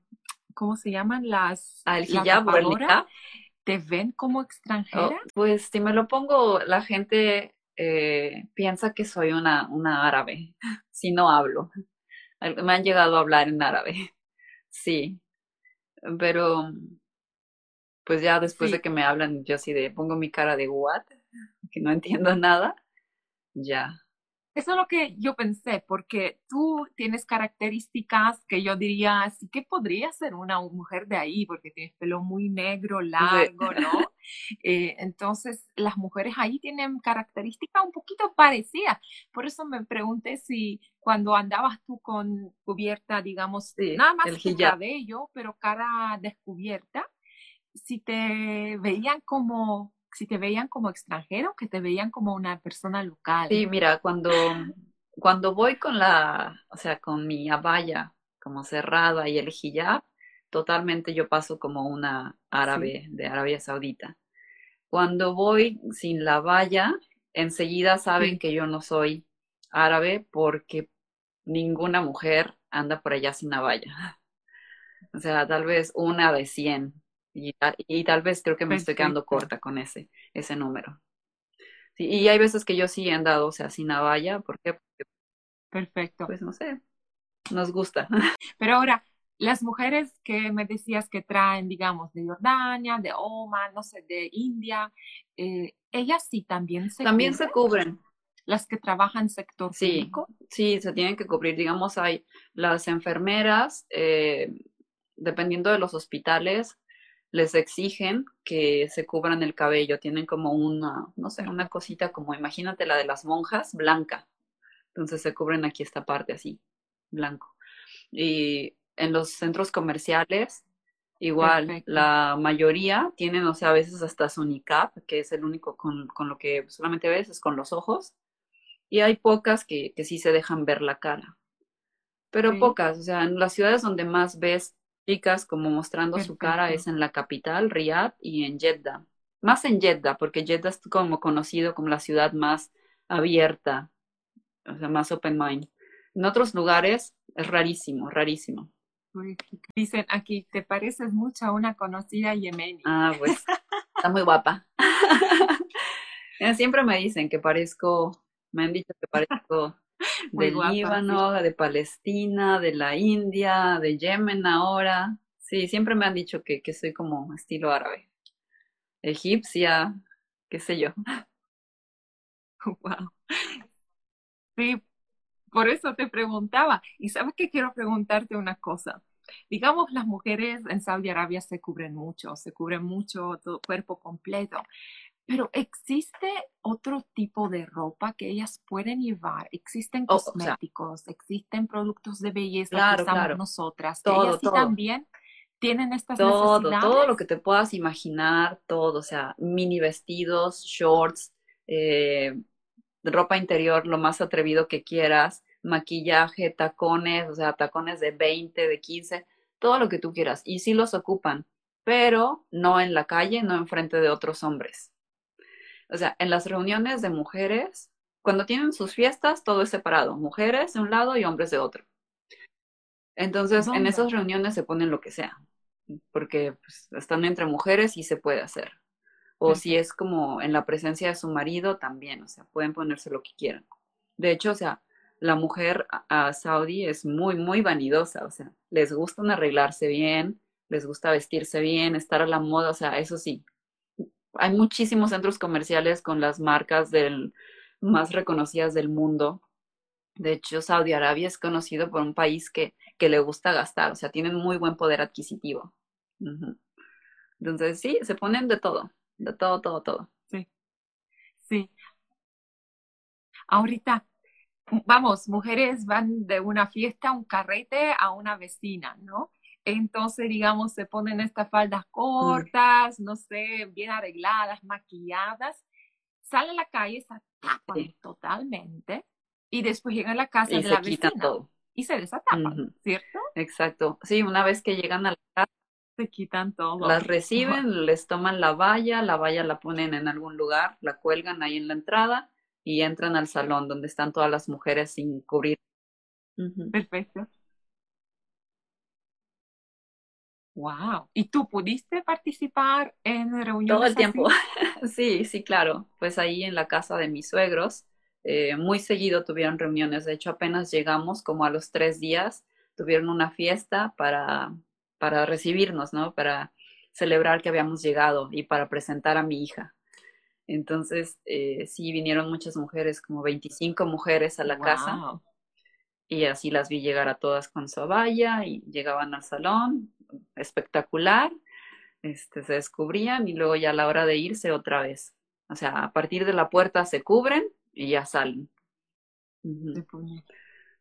¿cómo se llaman las? El hijab ¿Te ven como extranjera? Oh, pues si me lo pongo, la gente eh, piensa que soy una, una árabe, si no hablo. Me han llegado a hablar en árabe, sí, pero pues ya después de que me hablan, yo así de pongo mi cara de what, que no entiendo nada, ya. Eso es lo que yo pensé, porque tú tienes características que yo diría, sí que podría ser una mujer de ahí, porque tienes pelo muy negro, largo, ¿no? Eh, entonces, las mujeres ahí tienen características un poquito parecidas. Por eso me pregunté si cuando andabas tú con cubierta, digamos, nada más el cabello, pero cara descubierta, si te veían como, si te veían como extranjero, que te veían como una persona local. Sí, mira, cuando, cuando voy con la, o sea, con mi abaya como cerrada y el hijab, totalmente yo paso como una árabe de Arabia Saudita. Cuando voy sin la valla, enseguida saben que yo no soy árabe porque ninguna mujer anda por allá sin navalla. O sea, tal vez una de cien. Y, y tal vez creo que me estoy quedando corta con ese, ese número. Sí, y hay veces que yo sí he andado, o sea, sin navalla. ¿Por qué? Porque, Perfecto. pues no sé, nos gusta. Pero ahora, las mujeres que me decías que traen, digamos, de Jordania, de Oman, no sé, de India, eh, ellas sí también se También cubren? se cubren. Las que trabajan sector Sí, público. sí, se tienen que cubrir. Digamos, hay las enfermeras, eh, dependiendo de los hospitales, les exigen que se cubran el cabello. Tienen como una, no sé, una cosita como, imagínate la de las monjas, blanca. Entonces se cubren aquí esta parte así, blanco. Y en los centros comerciales, igual, Perfecto. la mayoría tienen, o sea, a veces hasta su niqab, que es el único con, con lo que solamente ves, es con los ojos. Y hay pocas que, que sí se dejan ver la cara. Pero Sí. pocas, o sea, en las ciudades donde más ves chicas como mostrando su cara es en la capital, Riyadh, y en Jeddah. Más en Jeddah, porque Jeddah es como conocido como la ciudad más abierta, o sea, más open mind. En otros lugares es rarísimo, rarísimo. Dicen aquí, te pareces mucho a una conocida yemení. Ah, pues, está muy guapa. Siempre me dicen que parezco, me han dicho que parezco Muy del guapa, Líbano, de Palestina, de la India, de Yemen ahora. Sí, siempre me han dicho que, que soy como estilo árabe, egipcia, qué sé yo. Wow. Sí, por eso te preguntaba. Y sabes que quiero preguntarte una cosa. Digamos, las mujeres en Saudi Arabia se cubren mucho, se cubren mucho todo cuerpo completo. Pero ¿existe otro tipo de ropa que ellas pueden llevar? ¿Existen O- o sea- cosméticos? ¿Existen productos de belleza Claro, que usamos claro. nosotras? Que Todo, ellas sí todo. también tienen estas Todo, necesidades. todo lo que te puedas imaginar, todo, o sea, mini vestidos, shorts, eh, ropa interior, lo más atrevido que quieras, maquillaje, tacones, o sea, tacones de 20, de 15, todo lo que tú quieras. Y sí los ocupan, pero no en la calle, no enfrente de otros hombres. O sea, en las reuniones de mujeres, cuando tienen sus fiestas, todo es separado, mujeres de un lado y hombres de otro. Entonces, en esas reuniones se ponen lo que sea, porque pues, están entre mujeres y se puede hacer. O si es como en la presencia de su marido, también, o sea, pueden ponerse lo que quieran. De hecho, o sea, la mujer a, a saudí es muy, muy vanidosa, o sea, les gusta arreglarse bien, les gusta vestirse bien, estar a la moda, o sea, eso sí. Hay muchísimos centros comerciales con las marcas del, más reconocidas del mundo. De hecho, Saudi Arabia es conocido por un país que, le gusta gastar, o sea, tienen muy buen poder adquisitivo. Entonces, sí, se ponen de todo, de todo, todo, todo. Sí. Ahorita, vamos, mujeres van de una fiesta, un carrete a una vecina, ¿no? Entonces, digamos, se ponen estas faldas cortas, no sé, bien arregladas, maquilladas, salen a la calle, se tapan Sí. totalmente y después llegan a la casa Y de se la vecina todo. y se desatapan, Ujú. ¿cierto? Exacto. Sí, una vez que llegan a la casa, Se quitan todo. las reciben, les toman la valla, la valla la ponen en algún lugar, la cuelgan ahí en la entrada y entran al salón donde están todas las mujeres sin cubrir. Ujú. Perfecto. Wow. ¿Y tú pudiste participar en reuniones Todo el así? tiempo. Sí, sí, claro. Pues ahí en la casa de mis suegros, eh, muy seguido tuvieron reuniones. De hecho, apenas llegamos, como a los tres días, tuvieron una fiesta para, para recibirnos, ¿no? Para celebrar que habíamos llegado y para presentar a mi hija. Entonces, eh, sí, vinieron muchas mujeres, como 25 mujeres a la casa. Y así las vi llegar a todas con su y llegaban al salón, espectacular, este, se descubrían y luego ya a la hora de irse otra vez. O sea, a partir de la puerta se cubren y ya salen.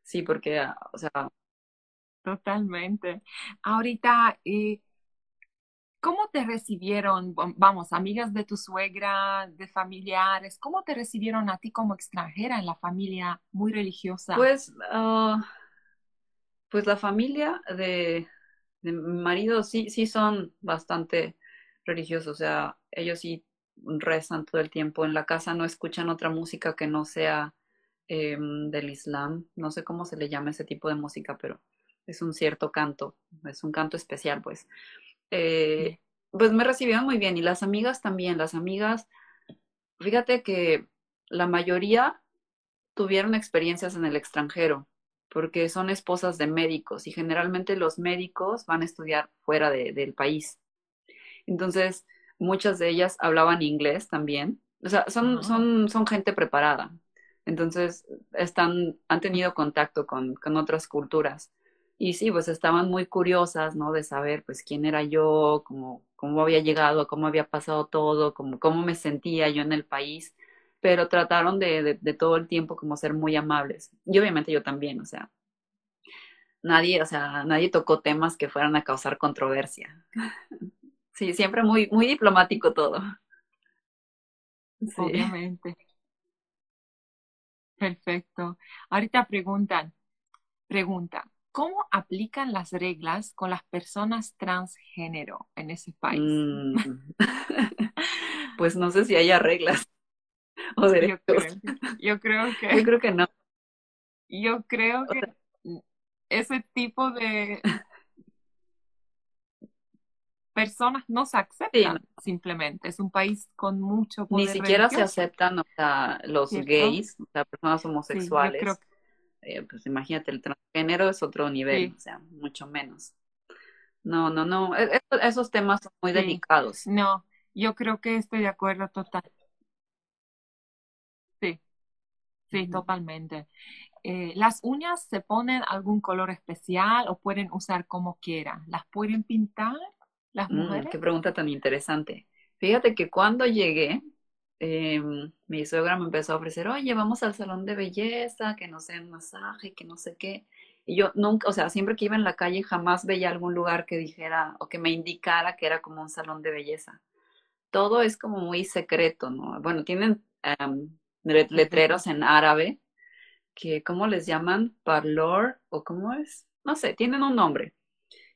Sí, porque, ah, o sea, Totalmente. Ahorita, eh, ¿cómo te recibieron? Vam- Vamos, amigas de tu suegra, de familiares, ¿cómo te recibieron a ti como extranjera en la familia muy religiosa? pues, ah, pues la familia de, de mi marido sí, sí son bastante religiosos, o sea, ellos sí rezan todo el tiempo. En la casa no escuchan otra música que no sea em, del Islam. No sé cómo se le llama ese tipo de música, pero es un cierto canto, es un canto especial, pues. Eh, pues me recibieron muy bien y las amigas también, las amigas, fíjate que la mayoría tuvieron experiencias en el extranjero porque son esposas de médicos y generalmente los médicos van a estudiar fuera de, del país. Entonces, muchas de ellas hablaban inglés también. O sea, son, son, son gente preparada. Entonces, están, han tenido contacto con, con otras culturas. Y sí, pues estaban muy curiosas, ¿no? De saber, pues, quién era yo, cómo, cómo había llegado, cómo había pasado todo, cómo, cómo me sentía yo en el país, pero trataron de, de, todo el tiempo como ser muy amables. Y obviamente yo también, o sea, nadie, o sea, nadie tocó temas que fueran a causar controversia. Sí, siempre muy, muy diplomático todo. Sí. Obviamente. Perfecto. Ahorita preguntan, pregunta, ¿Cómo aplican las reglas con las personas transgénero en ese país? Mm. pues no sé si haya reglas o derechos. Yo creo, que. Yo creo que no. Yo creo que ese tipo de personas no se aceptan simplemente. Es un país con mucho poder. Ni siquiera se aceptan los gays, o sea, personas homosexuales. creo eh, pues imagínate, el transgénero es otro nivel, o sea, mucho menos. No, no, no, e, e, esos temas son muy delicados. No, yo creo que estoy de acuerdo total. Sí, sí, totalmente. Eh, ¿Las uñas se ponen algún color especial o pueden usar como quieran? ¿Las pueden pintar las mm, mujeres? qué pregunta tan interesante. Fíjate que cuando llegué, eh, mi suegra me empezó a ofrecer, oye, vamos al salón de belleza, que no sea un masaje, que no sé qué. Y yo nunca, o sea, siempre que iba en la calle jamás veía algún lugar que dijera o que me indicara que era como un salón de belleza. Todo es como muy secreto, ¿no? Bueno, tienen letreros en árabe que, ¿cómo les llaman? Parlor o cómo es? No sé, tienen un nombre.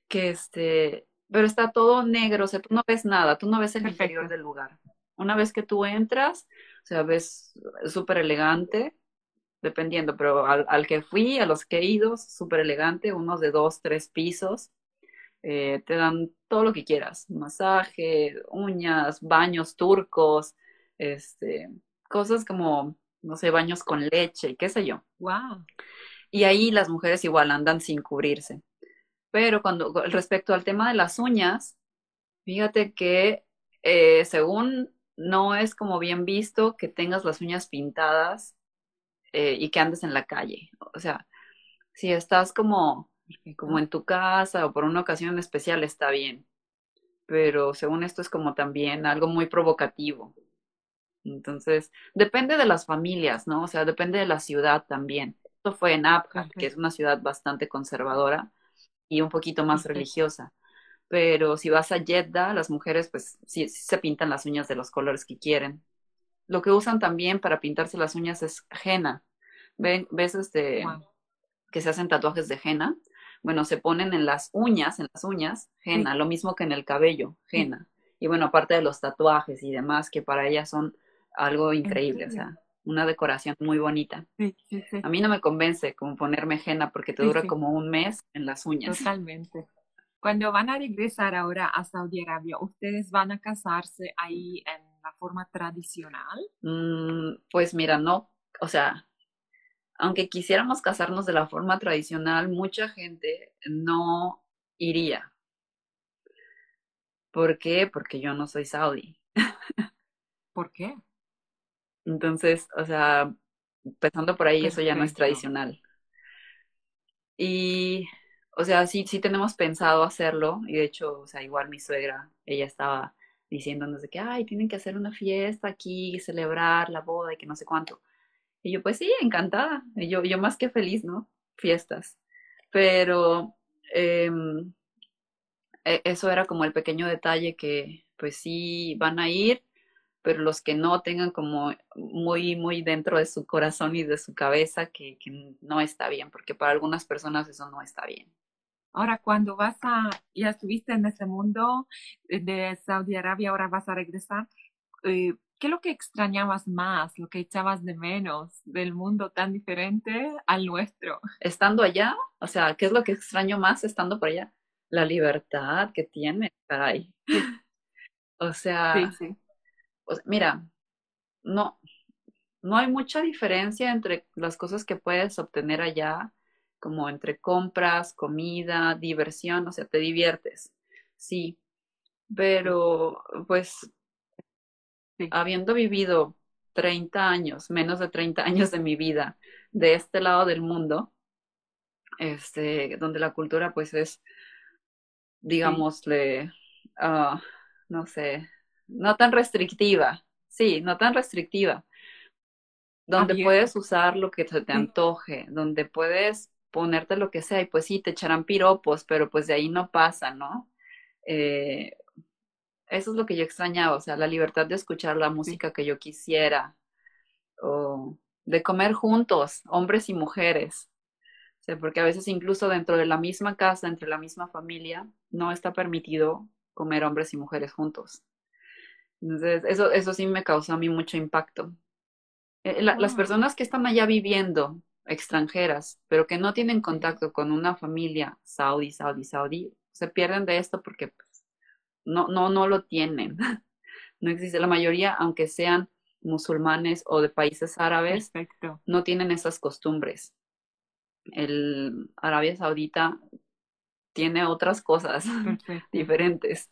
Que este, pero está todo negro, o sea, tú no ves nada, tú no ves el interior del lugar. Una vez que tú entras, o sea, ves súper elegante, dependiendo, pero al, que fui, a los que he ido, súper elegante, unos de dos, tres pisos. Eh, te dan todo lo que quieras, masaje, uñas, baños turcos, este, cosas como, no sé, baños con leche y qué sé yo. Wow. Y ahí las mujeres igual andan sin cubrirse. Pero cuando respecto al tema de las uñas, fíjate que eh, según no es como bien visto que tengas las uñas pintadas eh, y que andes en la calle. O sea, si estás como, como en tu casa o por una ocasión especial está bien, pero según esto es como también algo muy provocativo. Entonces, depende de las familias, ¿no? O sea, depende de la ciudad también. Esto fue en Abja, que es una ciudad bastante conservadora y un poquito más religiosa pero si vas a Jeddah, las mujeres pues sí, se pintan las uñas de los colores que quieren. Lo que usan también para pintarse las uñas es henna. ¿Ven? ¿Ves este, que se hacen tatuajes de henna? Bueno, se ponen en las uñas, en las uñas, henna, lo mismo que en el cabello, henna. Y bueno, aparte de los tatuajes y demás, que para ellas son algo increíble, o sea, una decoración muy bonita. a mí no me convence como ponerme henna porque te dura como un mes en las uñas. Totalmente. Cuando van a regresar ahora a Saudi Arabia, ¿ustedes van a casarse ahí en la forma tradicional? Mm, pues mira, no, o sea, aunque quisiéramos casarnos de la forma tradicional, mucha gente no iría. ¿Por qué? Porque yo no soy saudí. ¿Por qué? Entonces, o sea, empezando por ahí, eso ya no es tradicional. Y o sea, sí, sí tenemos pensado hacerlo y de hecho, o sea, igual mi suegra, ella estaba diciéndonos de que, ay, tienen que hacer una fiesta aquí, celebrar la boda y que no sé cuánto. Y yo, pues sí, encantada. Y yo, yo más que feliz, ¿no? Fiestas. Pero em, e, eso era como el pequeño detalle que, pues sí, van a ir, pero los que no tengan como muy, muy dentro de su corazón y de su cabeza que, que no está bien, porque para algunas personas eso no está bien. Ahora, cuando vas a, ya estuviste en ese mundo de Saudi Arabia, ahora vas a regresar, eh, ¿qué es lo que extrañabas más, lo que echabas de menos del mundo tan diferente al nuestro? Estando allá, o sea, ¿qué es lo que extraño más estando por allá? La libertad que tiene, caray. O sea, Sí, sí. Mira, no, no hay mucha diferencia entre las cosas que puedes obtener allá, como entre compras, comida, diversión, o sea, te diviertes, sí, pero pues Sí. habiendo vivido 30 años, menos de 30 años de mi vida de este lado del mundo, este, donde la cultura pues es, digámosle, ah, no sé, no tan restrictiva, sí, no tan restrictiva, donde Abierta. puedes usar lo que te antoje, donde puedes ponerte lo que sea y pues sí, te echarán piropos, pero pues de ahí no pasa, ¿no? Eh, eso es lo que yo extrañaba, o sea, la libertad de escuchar la música que yo quisiera, o de comer juntos, hombres y mujeres. O sea, porque a veces incluso dentro de la misma casa, entre la misma familia, no está permitido comer hombres y mujeres juntos. Entonces, eso, eso sí me causó a mí mucho impacto. Eh, la- las personas que están allá viviendo, extranjeras, pero que no tienen contacto con una familia saudí, saudí, saudí, se pierden de esto porque pues, no, no, no lo tienen. No existe. La mayoría, aunque sean musulmanes o de países árabes, Perfecto. no tienen esas costumbres. El Arabia Saudita tiene otras cosas Perfecto. diferentes.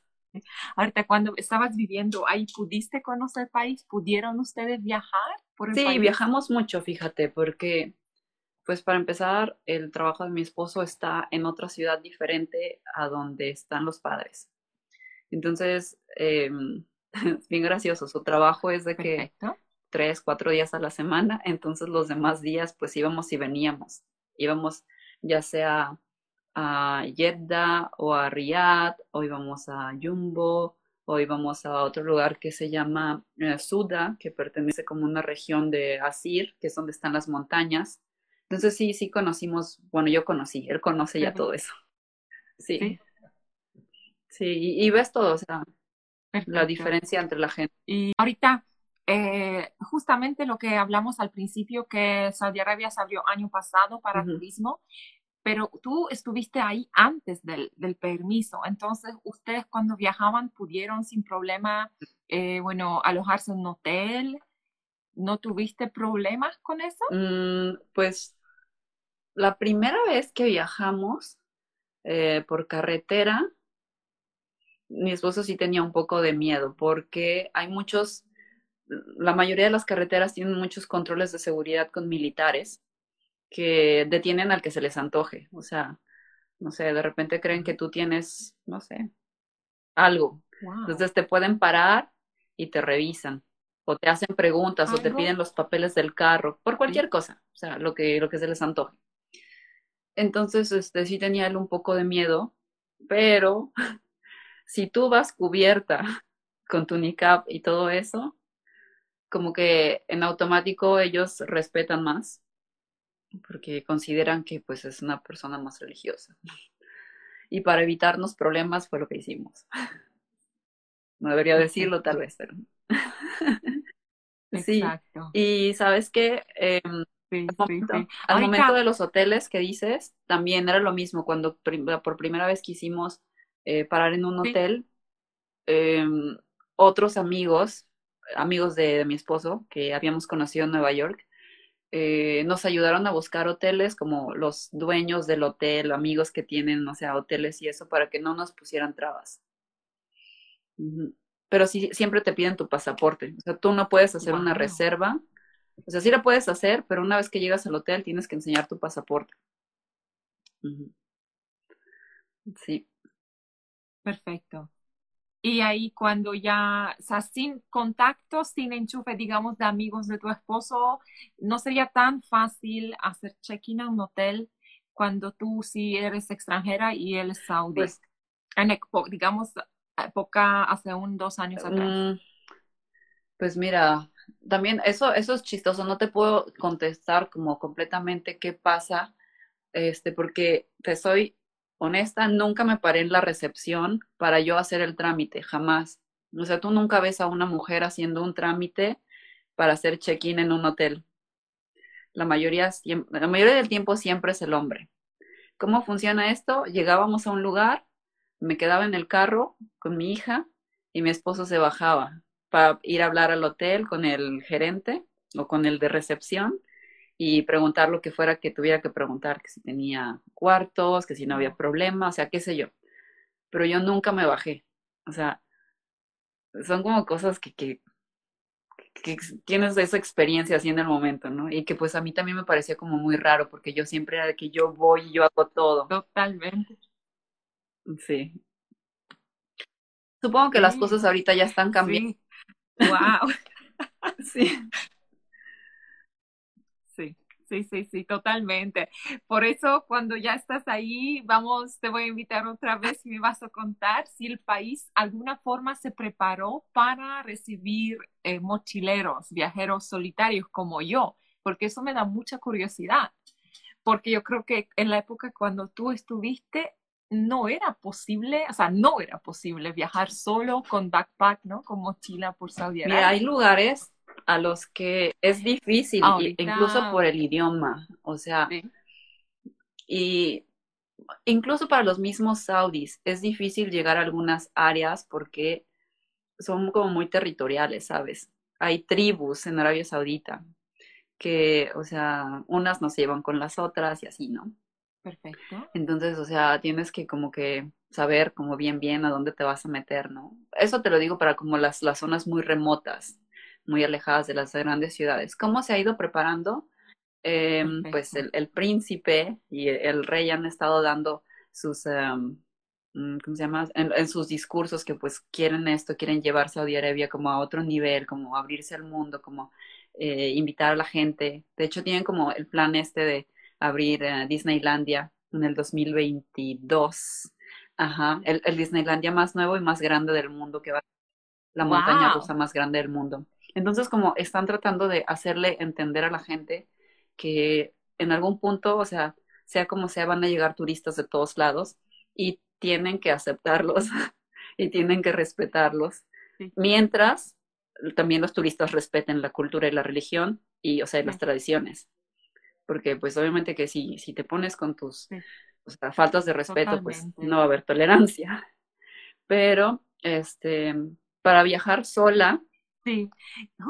Ahorita, cuando estabas viviendo ahí, ¿pudiste conocer el país? ¿Pudieron ustedes viajar por el Sí, país? viajamos mucho, fíjate, porque, pues para empezar, el trabajo de mi esposo está en otra ciudad diferente a donde están los padres. Entonces, eh, es bien gracioso, su trabajo es de que tres, cuatro días a la semana, entonces los demás días pues íbamos y veníamos. Íbamos ya sea a Jeddah o a Riyadh, o íbamos a Jumbo, o íbamos a otro lugar que se llama eh, Suda, que pertenece como una región de Asir, que es donde están las montañas. Entonces sí, sí conocimos, bueno, yo conocí, él conoce ya todo eso. Sí, Sí, sí, y, y ves todo, o sea, la diferencia entre la gente. Y ahorita, eh, justamente lo que hablamos al principio, que Saudi Arabia se abrió año pasado para turismo, pero tú estuviste ahí antes del, permiso, entonces ustedes cuando viajaban pudieron sin problema, eh, bueno, alojarse en un hotel, ¿no tuviste problemas con eso? Mm, pues la primera vez que viajamos eh, por carretera, mi esposo sí tenía un poco de miedo porque hay muchos, la mayoría de las carreteras tienen muchos controles de seguridad con militares que detienen al que se les antoje. O sea, no sé, de repente creen que tú tienes, no sé, algo. Wow. Entonces te pueden parar y te revisan. O te hacen preguntas o te piden los papeles del carro, por cualquier cosa, o sea, lo que, lo que se les antoje. Entonces, este, sí tenía él un poco de miedo, pero si tú vas cubierta con tu niqab y todo eso, como que en automático ellos respetan más, porque consideran que pues es una persona más religiosa. Y para evitarnos problemas fue lo que hicimos. No debería decirlo tal vez, pero... Sí, y sabes que Sí, al momento, sí. al momento de los hoteles que dices, también era lo mismo. Cuando prim- por primera vez quisimos eh, parar en un hotel, eh, otros amigos, amigos de, de mi esposo, que habíamos conocido en Nueva York, eh, nos ayudaron a buscar hoteles como los dueños del hotel, amigos que tienen, o sea, hoteles y eso, para que no nos pusieran trabas. Pero sí, siempre te piden tu pasaporte. O sea, tú no puedes hacer una reserva. O sea, sí la puedes hacer, pero una vez que llegas al hotel tienes que enseñar tu pasaporte. Sí. Perfecto. Y ahí cuando ya, o sea, sin contacto, sin enchufe, digamos, de amigos de tu esposo, no sería tan fácil hacer check-in a un hotel cuando tú sí eres extranjera y él es saudí. Pues, En, digamos, época hace un dos años atrás. mm, pues mira, también eso, eso es chistoso. No te puedo contestar como completamente qué pasa, este, porque te soy honesta, nunca me paré en la recepción para yo hacer el trámite, jamás. O sea, tú nunca ves a una mujer haciendo un trámite para hacer check-in en un hotel. La mayoría, la mayoría del tiempo siempre es el hombre. ¿Cómo funciona esto? Llegábamos a un lugar, me quedaba en el carro con mi hija y mi esposo se bajaba para ir a hablar al hotel con el gerente o con el de recepción y preguntar lo que fuera que tuviera que preguntar, que si tenía cuartos, que si no había problema, o sea, qué sé yo. Pero yo nunca me bajé. O sea, son como cosas que, que, que tienes esa experiencia así en el momento, ¿no? Y que pues a mí también me parecía como muy raro, porque yo siempre era de que yo voy y yo hago todo. Totalmente. Sí. Supongo que las cosas ahorita ya están cambiando. Sí. Wow. sí. Sí, sí, sí, totalmente. Por eso, cuando ya estás ahí, vamos, te voy a invitar otra vez y me vas a contar si el país alguna forma se preparó para recibir eh, mochileros, viajeros solitarios como yo, porque eso me da mucha curiosidad. Porque yo creo que en la época cuando tú estuviste, no era posible, o sea, no era posible viajar solo con backpack, ¿no? Con mochila por Saudi Arabia. Mira, hay lugares a los que es difícil, incluso por el idioma, o sea, y incluso para los mismos saudis es difícil llegar a algunas áreas porque son como muy territoriales, ¿sabes? Hay tribus en Arabia Saudita que, o sea, unas no se llevan con las otras y así, ¿no? Perfecto. Entonces, o sea, tienes que como que saber como bien bien a dónde te vas a meter, ¿no? Eso te lo digo para como las, las zonas muy remotas muy alejadas de las grandes ciudades. ¿Cómo se ha ido preparando? Eh, pues el, el, príncipe y el rey han estado dando sus, um, ¿cómo se llama? En, en, sus discursos que pues quieren esto, quieren llevar Saudi Arabia como a otro nivel, como abrirse al mundo, como eh, invitar a la gente. De hecho, tienen como el plan este de abrir uh, Disneylandia en el 2022. Ajá, el, el, Disneylandia más nuevo y más grande del mundo, que va la montaña rusa más grande del mundo. Entonces, como están tratando de hacerle entender a la gente que en algún punto, o sea, sea como sea, van a llegar turistas de todos lados y tienen que aceptarlos y tienen que respetarlos. Mientras también los turistas respeten la cultura y la religión y, o sea, las tradiciones. Porque, pues, obviamente que si, si te pones con tus o sea, faltas de respeto, pues no va a haber tolerancia. Pero, este, para viajar sola, Sí.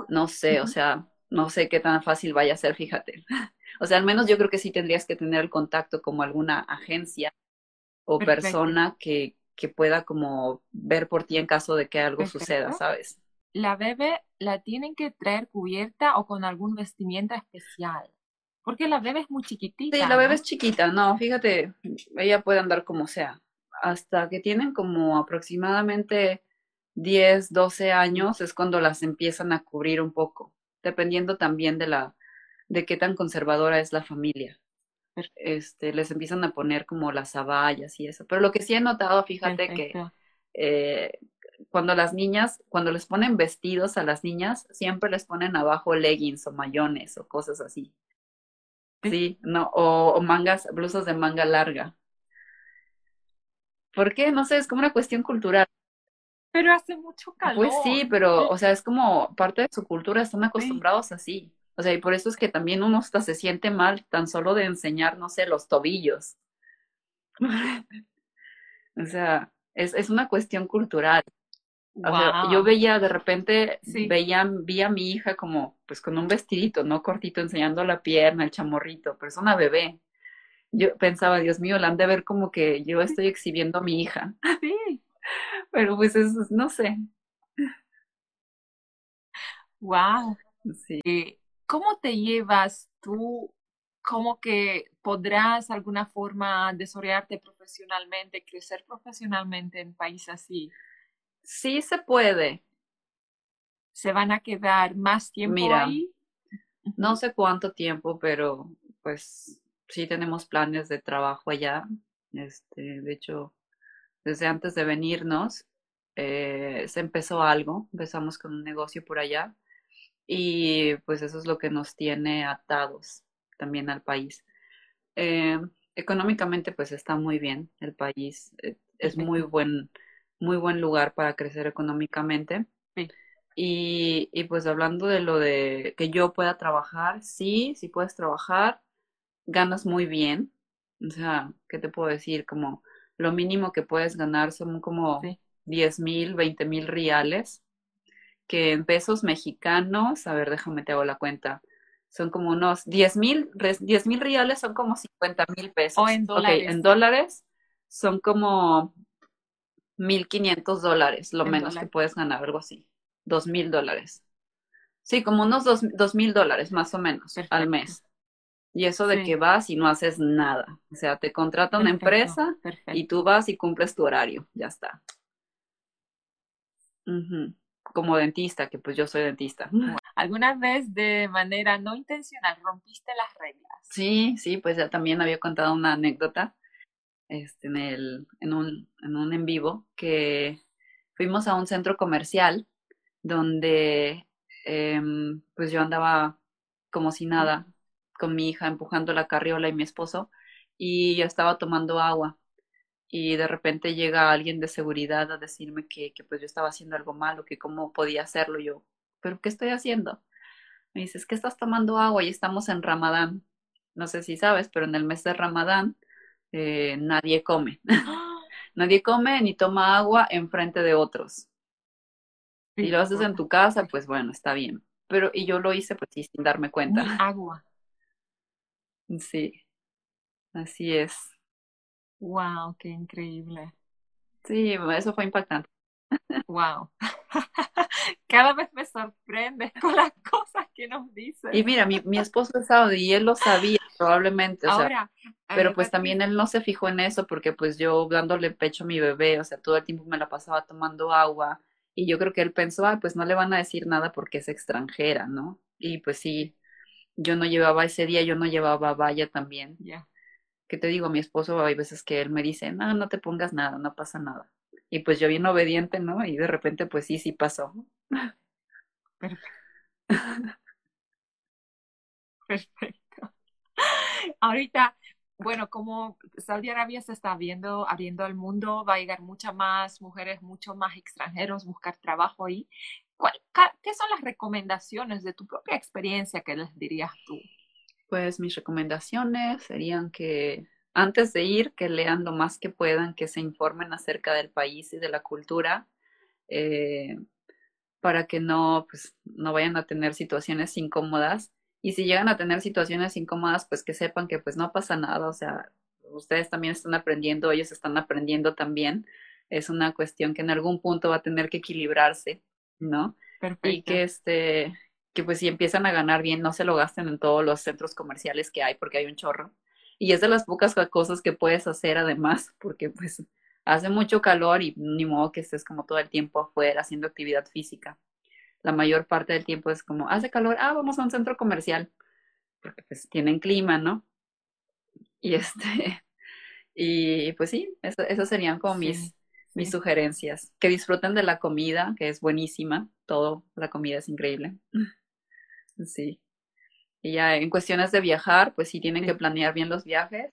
No sé, o sea, no sé qué tan fácil vaya a ser, fíjate. O sea, al menos yo creo que sí tendrías que tener el contacto como alguna agencia o persona que, que pueda como ver por ti en caso de que algo suceda, ¿sabes? La bebé la tienen que traer cubierta o con algún vestimenta especial. Porque la bebé es muy chiquitita. Sí, la bebé es chiquita, no, fíjate, ella puede andar como sea. Hasta que tienen como aproximadamente 10, 12 años es cuando las empiezan a cubrir un poco, dependiendo también de la de qué tan conservadora es la familia. Este, les empiezan a poner como las abayas y eso. Pero lo que sí he notado, fíjate que eh, cuando las niñas, cuando les ponen vestidos a las niñas, siempre les ponen abajo leggings o mayones o cosas así. Sí, no, o, o mangas, blusas de manga larga. ¿Por qué? No sé, es como una cuestión cultural. Pero hace mucho calor. Pues sí, pero, o sea, es como parte de su cultura, están acostumbrados así. O sea, y por eso es que también uno hasta se siente mal tan solo de enseñar, no sé, los tobillos. o sea, es, es una cuestión cultural. O sea, yo veía de repente, sí. veía, vi a mi hija como, pues con un vestidito, ¿no? Cortito, enseñando la pierna, el chamorrito, pero es una bebé. Yo pensaba, Dios mío, la han de ver como que yo estoy exhibiendo a mi hija. Sí. Pero pues es, no sé. Wow. Sí. Eh, ¿Cómo te llevas tú? ¿Cómo que podrás alguna forma desarrollarte profesionalmente, crecer profesionalmente en un país así? Sí se puede. ¿Se van a quedar más tiempo Mira, ahí? No sé cuánto tiempo, pero pues sí tenemos planes de trabajo allá. Este, de hecho, desde antes de venirnos, eh, se empezó algo, empezamos con un negocio por allá y pues eso es lo que nos tiene atados también al país. Eh, económicamente pues está muy bien el país, eh, es muy buen, muy buen lugar para crecer económicamente. Sí. Y, y pues hablando de lo de que yo pueda trabajar, sí, sí puedes trabajar, ganas muy bien. O sea, ¿qué te puedo decir? Como lo mínimo que puedes ganar son como Sí. 10 mil, 20 mil reales, que en pesos mexicanos, a ver, déjame te hago la cuenta, son como unos 10 mil, 10 mil reales son como 50 mil pesos. O en Ok, dólares. en dólares son como 1.500 dólares, lo En menos que puedes ganar, algo así. 2.000 dólares. Sí, como unos dos, 2.000 dólares más o menos al mes. Y eso de Sí. que vas y no haces nada. O sea, te contrata una Perfecto, empresa y tú vas y cumples tu horario. Ya está. Como dentista, que pues yo soy dentista. ¿Alguna vez de manera no intencional rompiste las reglas? Sí, sí, pues ya también había contado una anécdota este, en el, en un, en un en vivo que fuimos a un centro comercial donde em, pues yo andaba como si nada con mi hija empujando la carriola y mi esposo y yo estaba tomando agua y de repente llega alguien de seguridad a decirme que, que pues yo estaba haciendo algo malo, que cómo podía hacerlo yo, pero ¿qué estoy haciendo? Me dices, que estás tomando agua y estamos en Ramadán. No sé si sabes, pero en el mes de Ramadán eh, nadie come. nadie come ni toma agua enfrente de otros. Y lo haces en tu casa, pues bueno, está bien. Pero, y yo lo hice pues sí, sin darme Ni cuenta. agua. Sí, así es. Wow, qué increíble. Sí, eso fue impactante. Wow. Cada vez me sorprendes con las cosas que nos dices. Y mira, mi, mi esposo es saudi y él lo sabía probablemente, o sea, Ahora, pero eh, pues también él no se fijó en eso porque pues yo dándole pecho a mi bebé, o sea, todo el tiempo me la pasaba tomando agua y yo creo que él pensó, ay, pues no le van a decir nada porque es extranjera, ¿no? Y pues sí, yo no llevaba ese día, yo no llevaba valla también. ya. que te digo, mi esposo hay veces que él me dice, no, no te pongas nada, no pasa nada. Y pues yo bien obediente, ¿no? Y de repente, pues sí, sí pasó. Perfecto. Perfecto. Ahorita, bueno, como Saudi Arabia se está viendo, abriendo al mundo, va a llegar muchas más mujeres, muchos más extranjeros buscar trabajo ahí. ¿Cuál- ca- ¿Qué son las recomendaciones de tu propia experiencia que les dirías tú? Pues mis recomendaciones serían que antes de ir, que lean lo más que puedan, que se informen acerca del país y de la cultura, eh, para que no, pues, no vayan a tener situaciones incómodas. Y si llegan a tener situaciones incómodas, pues que sepan que pues no pasa nada, o sea, ustedes también están aprendiendo, ellos están aprendiendo también. Es una cuestión que en algún punto va a tener que equilibrarse, ¿no? Y Perfecto. que este, que pues si empiezan a ganar bien, no se lo gasten en todos los centros comerciales que hay, porque hay un chorro. Y es de las pocas cosas que puedes hacer además, porque pues hace mucho calor y ni modo que estés como todo el tiempo afuera haciendo actividad física. La mayor parte del tiempo es como, hace calor, ah, vamos a un centro comercial, porque pues tienen clima, ¿no? Y este, y pues sí, eso, esas serían como Sí, mis sí. sugerencias. Que disfruten de la comida, que es buenísima. Todo, la comida es increíble. Sí. Y ya en cuestiones de viajar, pues sí tienen que planear bien los viajes.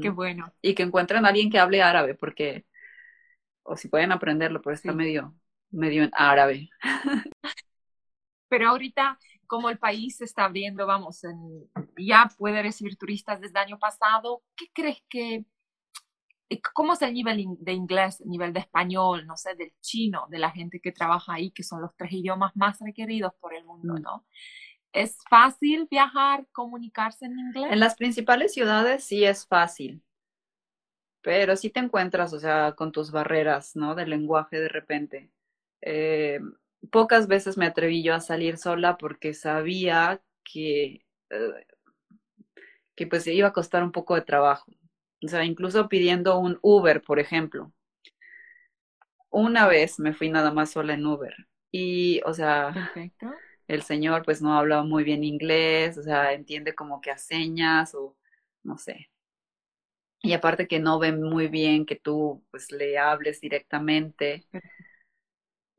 Qué bueno. Y que encuentren a alguien que hable árabe, porque, o si pueden aprenderlo, pero está Sí. medio, medio en árabe. Pero ahorita, como el país se está abriendo, vamos, en- ya puede recibir turistas desde el año pasado, ¿qué crees que, cómo es el nivel de inglés, el nivel de español, no sé, del chino, de la gente que trabaja ahí, que son los tres idiomas más requeridos por el mundo, Mm. ¿no? ¿Es fácil viajar, comunicarse en inglés? En las principales ciudades sí es fácil, pero sí te encuentras, o sea, con tus barreras, ¿no? Del lenguaje de repente. Eh, pocas veces me atreví yo a salir sola porque sabía que, eh, que pues iba a costar un poco de trabajo. O sea, incluso pidiendo un Uber, por ejemplo. Una vez me fui nada más sola en Uber y, o sea, Perfecto. el señor pues no hablaba muy bien inglés, o sea, entiende como que a señas o no sé. Y aparte que no ven muy bien que tú pues le hables directamente.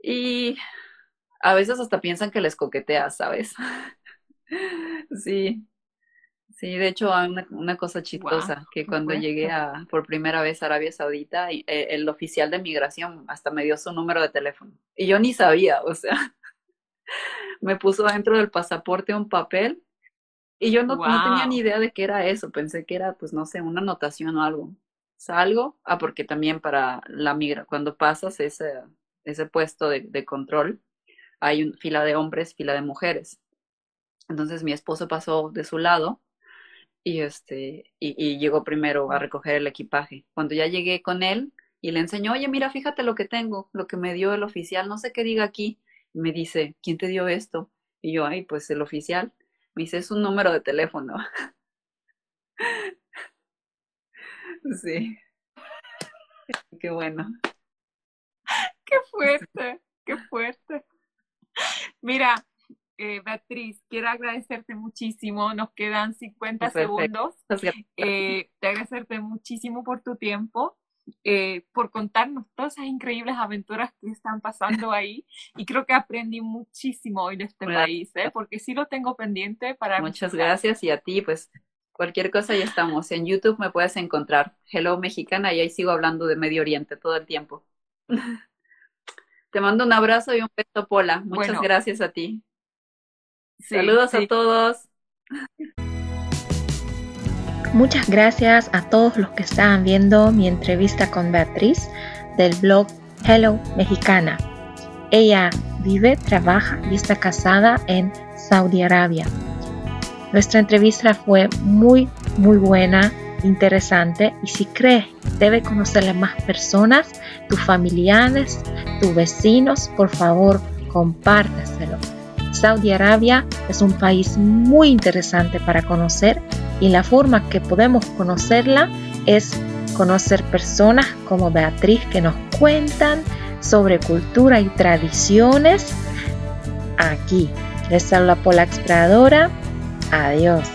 Y a veces hasta piensan que les coqueteas, ¿sabes? Sí, Sí, de hecho, una, una cosa chistosa, que cuando llegué a, por primera vez a Arabia Saudita, eh, el oficial de migración hasta me dio su número de teléfono. Y yo ni sabía, o sea, me puso dentro del pasaporte un papel y yo no, no, tenía ni idea de qué era eso. Pensé que era, pues, no sé, una anotación o algo. Salgo, ah, porque también para la migra, cuando pasas ese, ese puesto de, de control, hay una fila de hombres, fila de mujeres. Entonces mi esposo pasó de su lado y, este, y, y, llegó primero a recoger el equipaje. Cuando ya llegué con él y le enseñó, oye, mira, fíjate lo que tengo, lo que me dio el oficial, no sé qué diga aquí. me dice, ¿quién te dio esto? Y yo, ay, pues el oficial. Me dice, es un número de teléfono. sí. Qué bueno. Qué fuerte, qué fuerte. Mira, eh, Beatriz, quiero agradecerte muchísimo. Nos quedan 50 segundos. Eh, te agradecerte muchísimo por tu tiempo, eh, por contarnos todas esas increíbles aventuras que están pasando ahí. Y creo que aprendí muchísimo hoy de este país, ¿eh? porque sí lo tengo pendiente para... Muchas gracias y a ti, pues cualquier cosa ya estamos. En YouTube me puedes encontrar. Hello Mexicana y ahí sigo hablando de Medio Oriente todo el tiempo. Te mando un abrazo y un beso, Pola. Muchas gracias a ti. Saludos a todos. Muchas gracias a todos los que estaban viendo mi entrevista con Beatriz del blog Hello Mexicana. Ella vive, trabaja y está casada en Saudi Arabia. Nuestra entrevista fue muy, muy buena, interesante y si crees debe conocer a más personas, tus familiares, tus vecinos, por favor, compártaselo. Saudi Arabia es un país muy interesante para conocer y la forma que podemos conocerla es conocer personas como Beatriz que nos cuentan sobre cultura y tradiciones aquí. Les habla la Exploradora. Adiós.